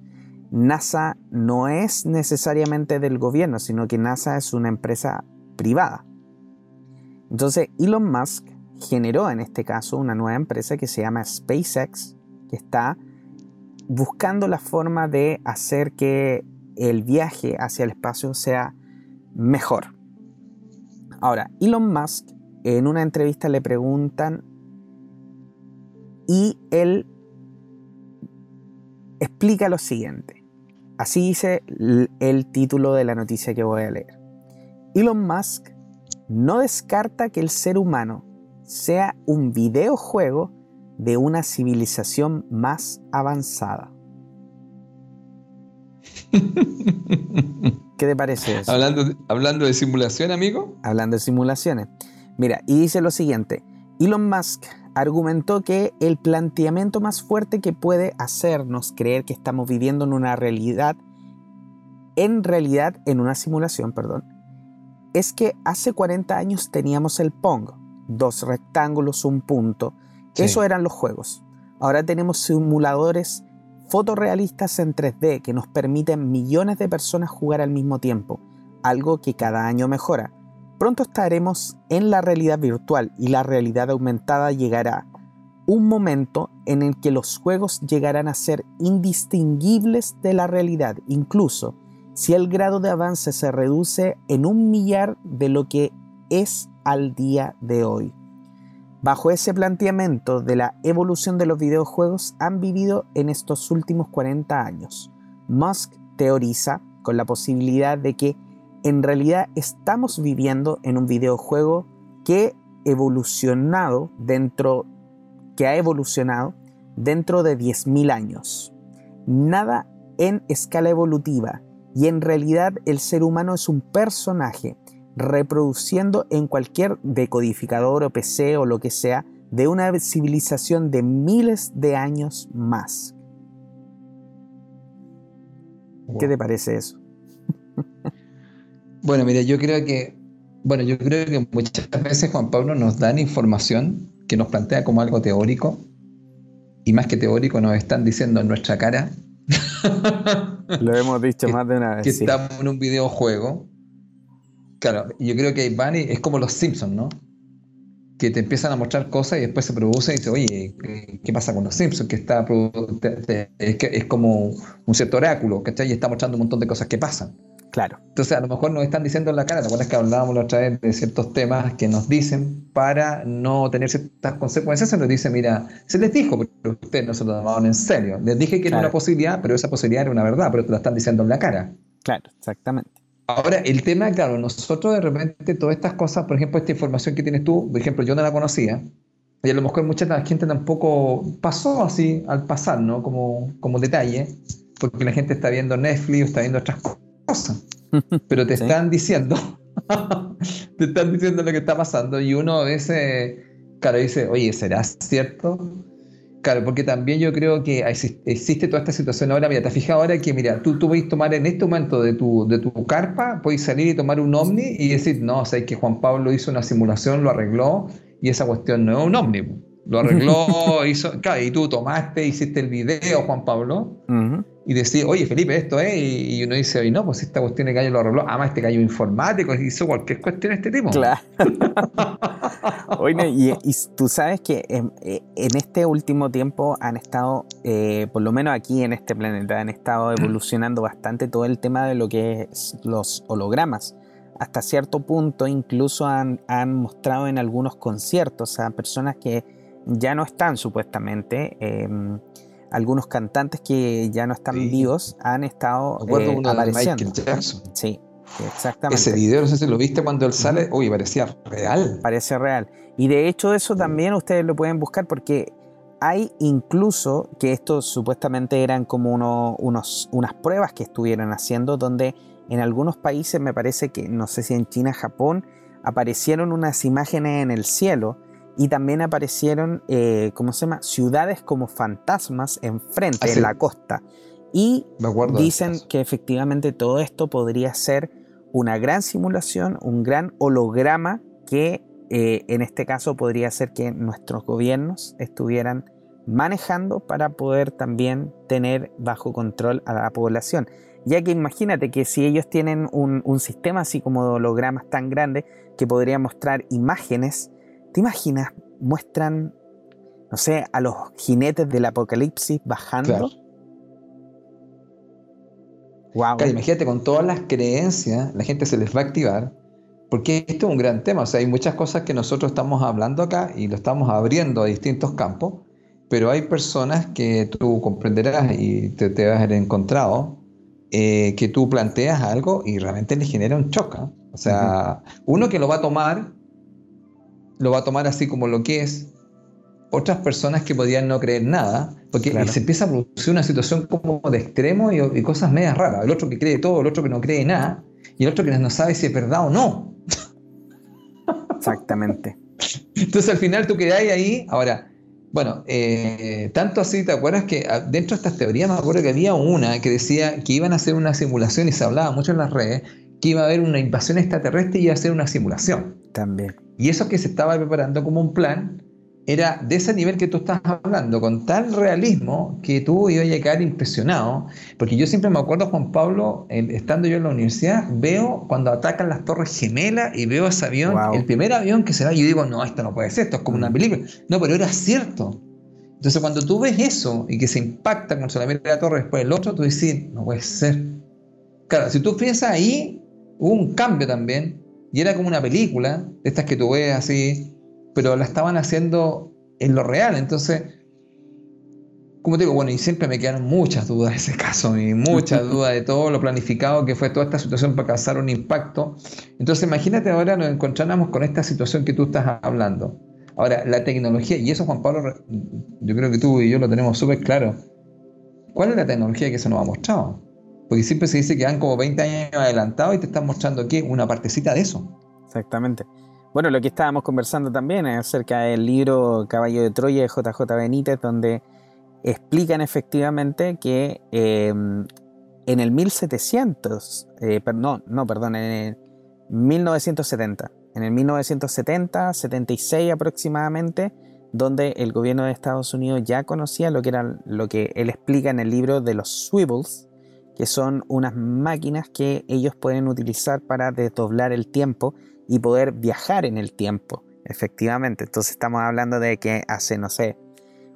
NASA no es necesariamente del gobierno, sino que NASA es una empresa privada. Entonces, Elon Musk generó en este caso una nueva empresa que se llama SpaceX, que está buscando la forma de hacer que el viaje hacia el espacio sea mejor. Ahora, Elon Musk en una entrevista le preguntan y él explica lo siguiente. Así dice el título de la noticia que voy a leer. Elon Musk no descarta que el ser humano sea un videojuego de una civilización más avanzada. [LAUGHS] ¿Qué te parece eso? Hablando, hablando de simulación, amigo. Hablando de simulaciones. Mira, y dice lo siguiente. Elon Musk argumentó que el planteamiento más fuerte que puede hacernos creer que estamos viviendo en una realidad, en realidad en una simulación, perdón, es que hace 40 años teníamos el Pong, dos rectángulos, un punto, eso eran los juegos. Ahora tenemos simuladores fotorrealistas en 3D que nos permiten millones de personas jugar al mismo tiempo, algo que cada año mejora. Pronto estaremos en la realidad virtual y la realidad aumentada llegará un momento en el que los juegos llegarán a ser indistinguibles de la realidad, incluso si el grado de avance se reduce en un millar de lo que es al día de hoy. Bajo ese planteamiento de la evolución de los videojuegos han vivido en estos últimos 40 años. Musk teoriza con la posibilidad de que en realidad estamos viviendo en un videojuego que evolucionado dentro que ha evolucionado dentro de 10.000 años. Nada en escala evolutiva y en realidad el ser humano es un personaje reproduciendo en cualquier decodificador o PC o lo que sea de una civilización de miles de años más. ¿Qué te parece eso? [LAUGHS] bueno, mira, yo creo que, bueno, yo creo que muchas veces Juan Pablo nos dan información que nos plantea como algo teórico y más que teórico nos están diciendo en nuestra cara. Lo hemos dicho [LAUGHS] más de una vez. Que estamos en un videojuego Claro, yo creo que Bunny es como los Simpsons, ¿no? Que te empiezan a mostrar cosas y después se produce y dice, oye, ¿qué pasa con los Simpsons? Que está es, que es como un cierto oráculo, ¿cachai? Y está mostrando un montón de cosas que pasan. Claro. Entonces, a lo mejor nos están diciendo en la cara, ¿te acuerdas que hablábamos la otra vez de ciertos temas que nos dicen para no tener ciertas consecuencias? Se nos dice, mira, se les dijo, pero ustedes no se lo tomaban en serio. Les dije que era una posibilidad, pero esa posibilidad era una verdad, pero te la están diciendo en la cara. Claro, exactamente. Ahora, el tema, claro, nosotros de repente todas estas cosas, por ejemplo, esta información que tienes tú, por ejemplo, yo no la conocía, y a lo mejor mucha gente tampoco pasó así al pasar, ¿no? Como, como detalle, porque la gente está viendo Netflix o está viendo otras cosas, [LAUGHS] pero te están diciendo, [LAUGHS] te están diciendo lo que está pasando y uno a veces, claro, dice, oye, ¿será cierto? Claro, porque también yo creo que existe toda esta situación ahora. Mira, te fijas ahora que, mira, tú, tú podés tomar en este momento de tu, de tu carpa, podéis salir y tomar un ovni y decir, no, o sea, que Juan Pablo hizo una simulación, lo arregló y esa cuestión no es un ovni. Lo arregló, [LAUGHS] hizo, claro, y tú tomaste, hiciste el video, Juan Pablo, y decís, oye, Felipe, esto es, y, uno dice, oye, no, pues esta cuestión de gallo lo arregló, además este gallo informático, hizo cualquier cuestión este tipo. Claro. [LAUGHS] oye, y, tú sabes que en, este último tiempo han estado, eh, por lo menos aquí en este planeta, han estado evolucionando bastante todo el tema de lo que es los hologramas hasta cierto punto incluso han, han, mostrado en algunos conciertos a personas que ya no están supuestamente. Em, algunos cantantes que ya no están vivos han estado eh, apareciendo. Sí, exactamente. Ese video, no sé si lo viste cuando él sale, uy, parecía real. Parece real. Y de hecho eso también ustedes lo pueden buscar porque hay incluso que estos supuestamente eran como unos, unas pruebas que estuvieron haciendo donde en algunos países, me parece que no sé si en China, Japón, aparecieron unas imágenes en el cielo y también aparecieron, eh, ¿cómo se llama? Ciudades como fantasmas enfrente, Ah, sí. en la costa. Y dicen que efectivamente todo esto podría ser una gran simulación, un gran holograma que eh, en este caso podría ser que nuestros gobiernos estuvieran manejando para poder también tener bajo control a la población. Ya que imagínate que si ellos tienen un, un sistema así como de hologramas tan grande que podría mostrar imágenes, ¿te imaginas? Muestran, no sé, a los jinetes del apocalipsis bajando. Claro. Wow. Claro, imagínate, con todas las creencias, la gente se les va a activar, porque esto es un gran tema. O sea, hay muchas cosas que nosotros estamos hablando acá y lo estamos abriendo a distintos campos, pero hay personas que tú comprenderás y te, te vas a haber encontrado, eh, que tú planteas algo y realmente le genera un choque. ¿eh? O sea, uno que lo va a tomar, lo va a tomar así como lo que es. Otras personas que podían no creer nada, porque Claro. se empieza a producir una situación como de extremo y, y cosas medias raras. El otro que cree todo, el otro que no cree nada, y el otro que no sabe si es verdad o no. Exactamente. Entonces al final tú quedás ahí. Ahora, bueno, eh, tanto así, ¿te acuerdas que ah, dentro de estas teorías me acuerdo que había una que decía que iban a hacer una simulación y se hablaba mucho en las redes que iba a haber una invasión extraterrestre y iba a ser una simulación. También. Y eso que se estaba preparando como un plan era de ese nivel que tú estás hablando, con tal realismo que tú ibas a quedar impresionado. Porque yo siempre me acuerdo, Juan Pablo, el- estando yo en la universidad, veo cuando atacan las Torres Gemelas y veo ese avión, Wow. el primer avión que se va, y yo digo, no, esto no puede ser, esto es como una Mm. película. No, pero era cierto. Entonces, cuando tú ves eso y que se impacta con solamente la torre después el otro, tú dices, no puede ser. Claro, si tú piensas ahí, hubo un cambio también, y era como una película, de estas que tú ves así, pero la estaban haciendo en lo real. Entonces, como te digo, bueno, y siempre me quedaron muchas dudas de ese caso, y muchas [LAUGHS] dudas de todo lo planificado que fue toda esta situación para causar un impacto. Entonces, imagínate ahora nos encontráramos con esta situación que tú estás hablando. Ahora, la tecnología, y eso Juan Pablo, yo creo que tú y yo lo tenemos súper claro. ¿Cuál es la tecnología que se nos ha mostrado? Porque siempre se dice que van como 20 años adelantados y te están mostrando aquí una partecita de eso. Exactamente. Bueno, lo que estábamos conversando también es acerca del libro Caballo de Troya de JJ Benítez, donde explican efectivamente que eh, en el 1700, eh, no, no, perdón, en el 1970, en el 1970, 76 aproximadamente, donde el gobierno de Estados Unidos ya conocía lo que era lo que él explica en el libro de los swivels, que son unas máquinas que ellos pueden utilizar para desdoblar el tiempo y poder viajar en el tiempo, efectivamente. Entonces estamos hablando de que hace, no sé,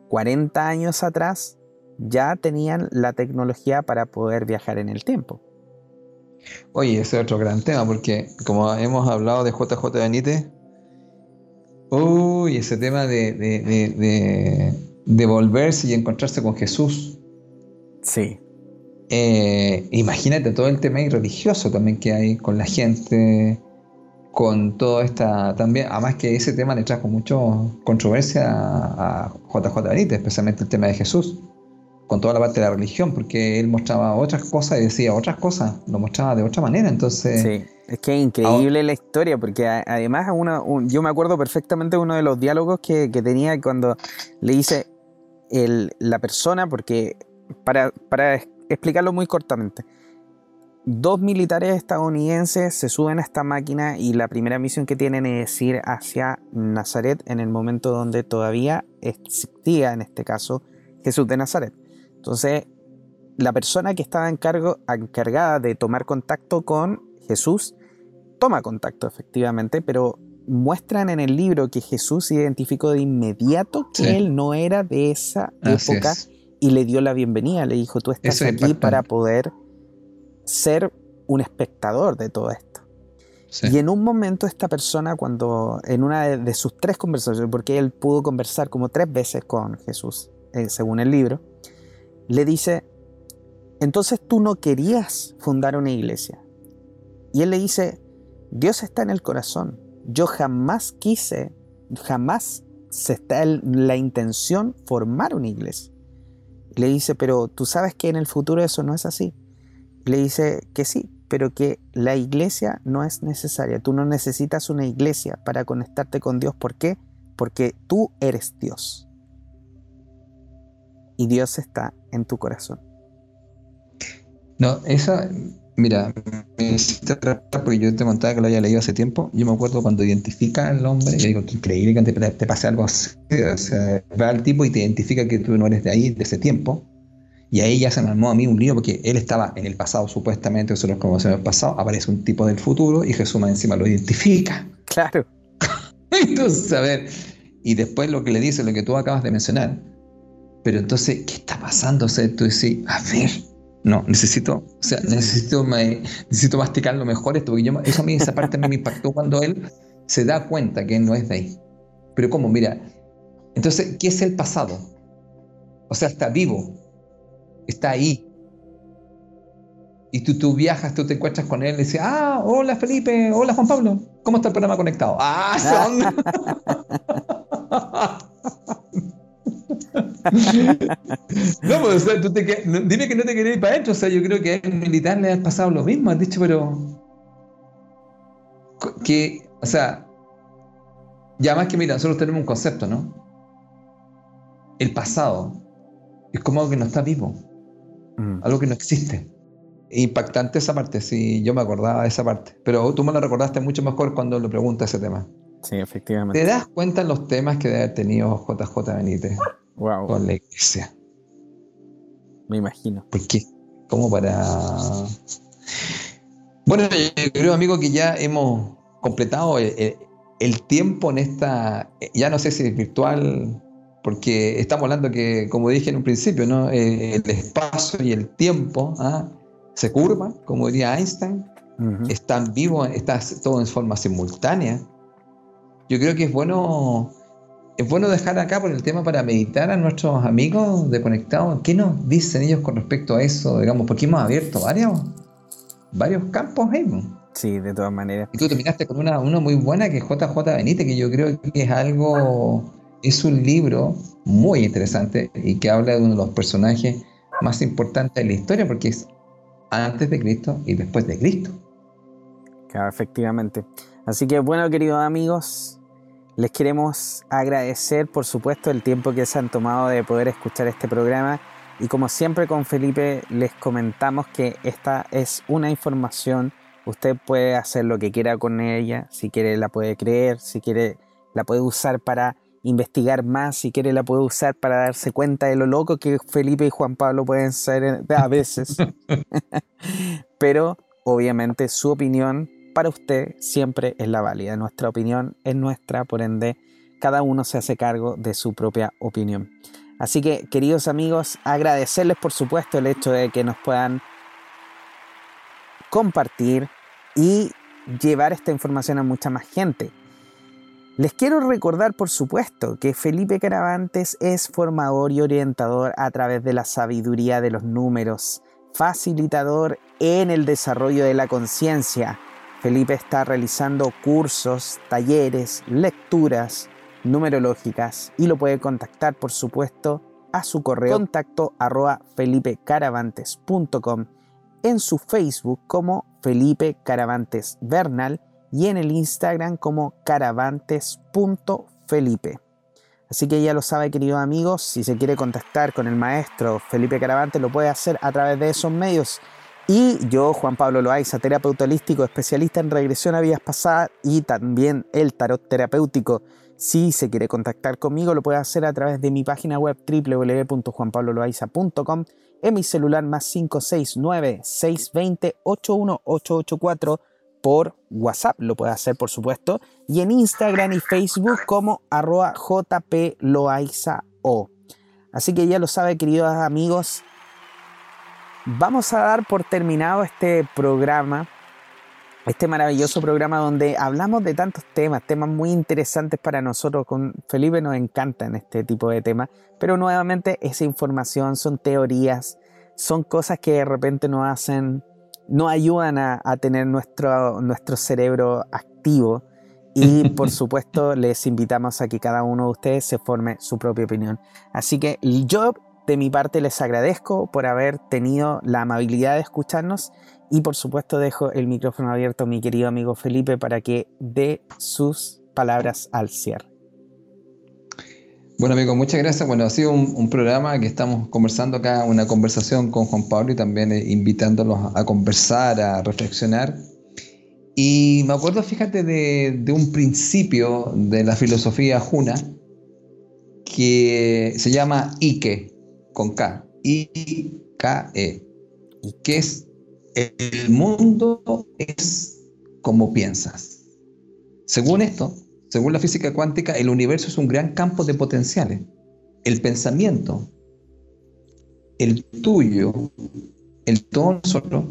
40 años atrás ya tenían la tecnología para poder viajar en el tiempo. Oye, ese es otro gran tema, porque como hemos hablado de JJ Benítez, uy, ese tema de, de, de- de- de volverse y encontrarse con Jesús. Sí, Eh, imagínate todo el tema religioso también que hay con la gente, con toda esta también, además que ese tema le trajo mucho controversia a, a JJ Benítez, especialmente el tema de Jesús, con toda la parte de la religión, porque él mostraba otras cosas y decía otras cosas, lo mostraba de otra manera, entonces... sí. Es que es increíble la historia, porque además uno, un- yo me acuerdo perfectamente uno de los diálogos que, que tenía cuando le dice el- la persona, porque para, para explicarlo muy cortamente, dos militares estadounidenses se suben a esta máquina y la primera misión que tienen es ir hacia Nazaret en el momento donde todavía existía, en este caso, Jesús de Nazaret. Entonces, la persona que estaba encargada de tomar contacto con Jesús toma contacto efectivamente, pero muestran en el libro que Jesús identificó de inmediato que Sí. él no era de esa Así época es. Y le dio la bienvenida, le dijo, tú estás Eso aquí para poder ser un espectador de todo esto. Sí. Y en un momento esta persona, cuando en una de, de sus tres conversaciones, porque él pudo conversar como tres veces con Jesús, eh, según el libro, le dice, entonces tú no querías fundar una iglesia. Y él le dice, Dios está en el corazón. Yo jamás quise, jamás se está en la intención formar una iglesia. Le dice, pero tú sabes que en el futuro eso no es así. Le dice que sí, pero que la iglesia no es necesaria. Tú no necesitas una iglesia para conectarte con Dios. ¿Por qué? porque tú eres Dios. Y Dios está en tu corazón. No, esa, mira, me porque yo te contaba que lo había leído hace tiempo. Yo me acuerdo cuando identifica al hombre, yo digo, increíble que te, te pase algo así. O sea, va al tipo y te identifica que tú no eres de ahí, de ese tiempo. Y ahí ya se me armó a mí un lío porque él estaba en el pasado, supuestamente, nosotros conocemos el pasado, aparece un tipo del futuro y Jesús más encima lo identifica. Claro. [LAUGHS] entonces, a ver, y después lo que le dice, lo que tú acabas de mencionar. Pero entonces, ¿qué está pasando? O sea, tú decís, a ver, no, necesito, o sea, necesito, necesito masticarlo mejor esto, porque yo, eso a mí, esa parte me impactó cuando él se da cuenta que no es de ahí. Pero ¿cómo? Mira, entonces, ¿qué es el pasado? O sea, está vivo, está ahí. Y tú, tú viajas, tú te encuentras con él y dices, ah, hola Felipe, hola Juan Pablo, ¿cómo está el programa conectado? Ah, son... [LAUGHS] [LAUGHS] no, pues, o sea, tú te, dime que no te querés ir para adentro. O sea, yo creo que al militar le ha pasado lo mismo. Has dicho, pero. Que, o sea, ya más que mira, nosotros tenemos un concepto, ¿no? El pasado es como algo que no está vivo, mm. algo que no existe. Impactante esa parte, sí, yo me acordaba de esa parte. Pero tú me la recordaste mucho mejor cuando le preguntas ese tema. Sí, efectivamente. ¿Te das cuenta en los temas que debe haber tenido JJ Benítez wow. con la iglesia? Me imagino. ¿Por qué? ¿Cómo para...? Bueno, yo creo, amigo, que ya hemos completado el, tiempo en esta... Ya no sé si es virtual, porque estamos hablando que, como dije en un principio, ¿no? El espacio y el tiempo ¿ah? se curvan, como diría Einstein, están vivos, está todo en forma simultánea yo creo que es bueno, es bueno dejar acá por el tema para meditar a nuestros amigos de Conectados. ¿Qué nos dicen ellos con respecto a eso? Digamos, porque hemos abierto varios, varios campos ahí. Sí, de todas maneras. Y tú terminaste con una, una muy buena que es JJ Benítez, que yo creo que es algo, es un libro muy interesante y que habla de uno de los personajes más importantes de la historia, porque es antes de Cristo y después de Cristo. Claro, efectivamente. Así que bueno, queridos amigos, les queremos agradecer, por supuesto, el tiempo que se han tomado de poder escuchar este programa. Y como siempre con Felipe les comentamos que esta es una información, usted puede hacer lo que quiera con ella, si quiere la puede creer, si quiere la puede usar para investigar más, si quiere la puede usar para darse cuenta de lo loco que Felipe y Juan Pablo pueden ser a veces. [LAUGHS] [LAUGHS] Pero obviamente su opinión para usted siempre es la válida. Nuestra opinión es nuestra, por ende, cada uno se hace cargo de su propia opinión. Así que, queridos amigos, agradecerles por supuesto el hecho de que nos puedan compartir y llevar esta información a mucha más gente. Les quiero recordar, por supuesto, que Felipe Caravantes es formador y orientador a través de la sabiduría de los números, facilitador en el desarrollo de la conciencia, Felipe está realizando cursos, talleres, lecturas numerológicas y lo puede contactar, por supuesto, a su correo contacto arroba felipecaravantes.com, en su Facebook como Felipe Caravantes Bernal y en el Instagram como caravantes.felipe. Así que ya lo sabe, queridos amigos, si se quiere contactar con el maestro Felipe Caravantes, lo puede hacer a través de esos medios. Y yo, Juan Pablo Loaiza, terapeuta holístico, especialista en regresión a vidas pasadas y también el tarot terapéutico. Si se quiere contactar conmigo, lo puede hacer a través de mi página web www.juanpabloloaiza.com, en mi celular más 569-620-81884 por WhatsApp, lo puede hacer por supuesto, y en Instagram y Facebook como arroba jploaizao. Así que ya lo sabe, queridos amigos, Vamos a dar por terminado este programa, este maravilloso programa donde hablamos de tantos temas, temas muy interesantes para nosotros. Con Felipe nos encantan este tipo de temas, pero nuevamente esa información son teorías, son cosas que de repente nos hacen, nos ayudan a, tener nuestro, nuestro cerebro activo. Y [LAUGHS] por supuesto les invitamos a que cada uno de ustedes se forme su propia opinión. Así que yo de mi parte les agradezco por haber tenido la amabilidad de escucharnos y por supuesto dejo el micrófono abierto a mi querido amigo Felipe para que dé sus palabras al cierre. Bueno, amigo, muchas gracias. Bueno, ha sido un, programa que estamos conversando acá, una conversación con Juan Pablo y también eh, invitándolos a conversar, a reflexionar. Y me acuerdo, fíjate, de, un principio de la filosofía juna que se llama Ike, con K, I-K-E, que es el mundo es como piensas. Según esto, según la física cuántica, el universo es un gran campo de potenciales. El pensamiento, el tuyo, el todo nosotros,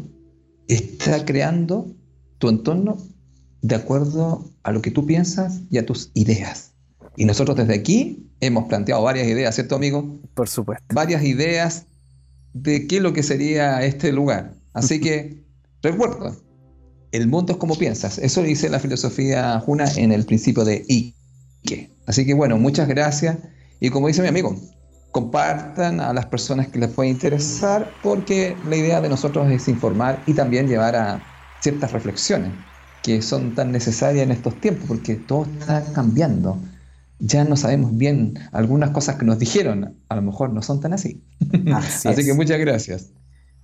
está creando tu entorno de acuerdo a lo que tú piensas y a tus ideas. Y nosotros desde aquí hemos planteado varias ideas, ¿cierto, amigo? Por supuesto. Varias ideas de qué es lo que sería este lugar. Así [LAUGHS] que recuerda, el mundo es como piensas. Eso dice la filosofía Juna en el principio de Ike. Así que bueno, muchas gracias. Y como dice mi amigo, compartan a las personas que les pueda interesar, porque la idea de nosotros es informar y también llevar a ciertas reflexiones que son tan necesarias en estos tiempos, porque todo está cambiando. Ya no sabemos bien algunas cosas que nos dijeron, a lo mejor no son tan así. [LAUGHS] Así, que muchas gracias.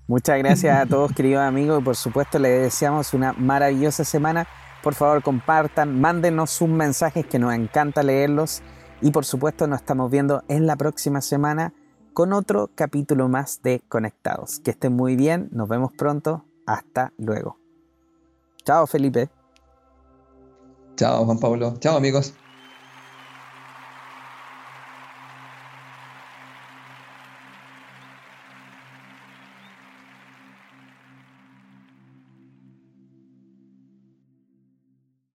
Muchas gracias a [LAUGHS] todos, queridos amigos, y por supuesto les deseamos una maravillosa semana. Por favor, compartan, mándenos sus mensajes que nos encanta leerlos. Y por supuesto, nos estamos viendo en la próxima semana con otro capítulo más de Conectados. Que estén muy bien, nos vemos pronto. Hasta luego. Chao, Felipe. Chao, Juan Pablo. Chao, amigos.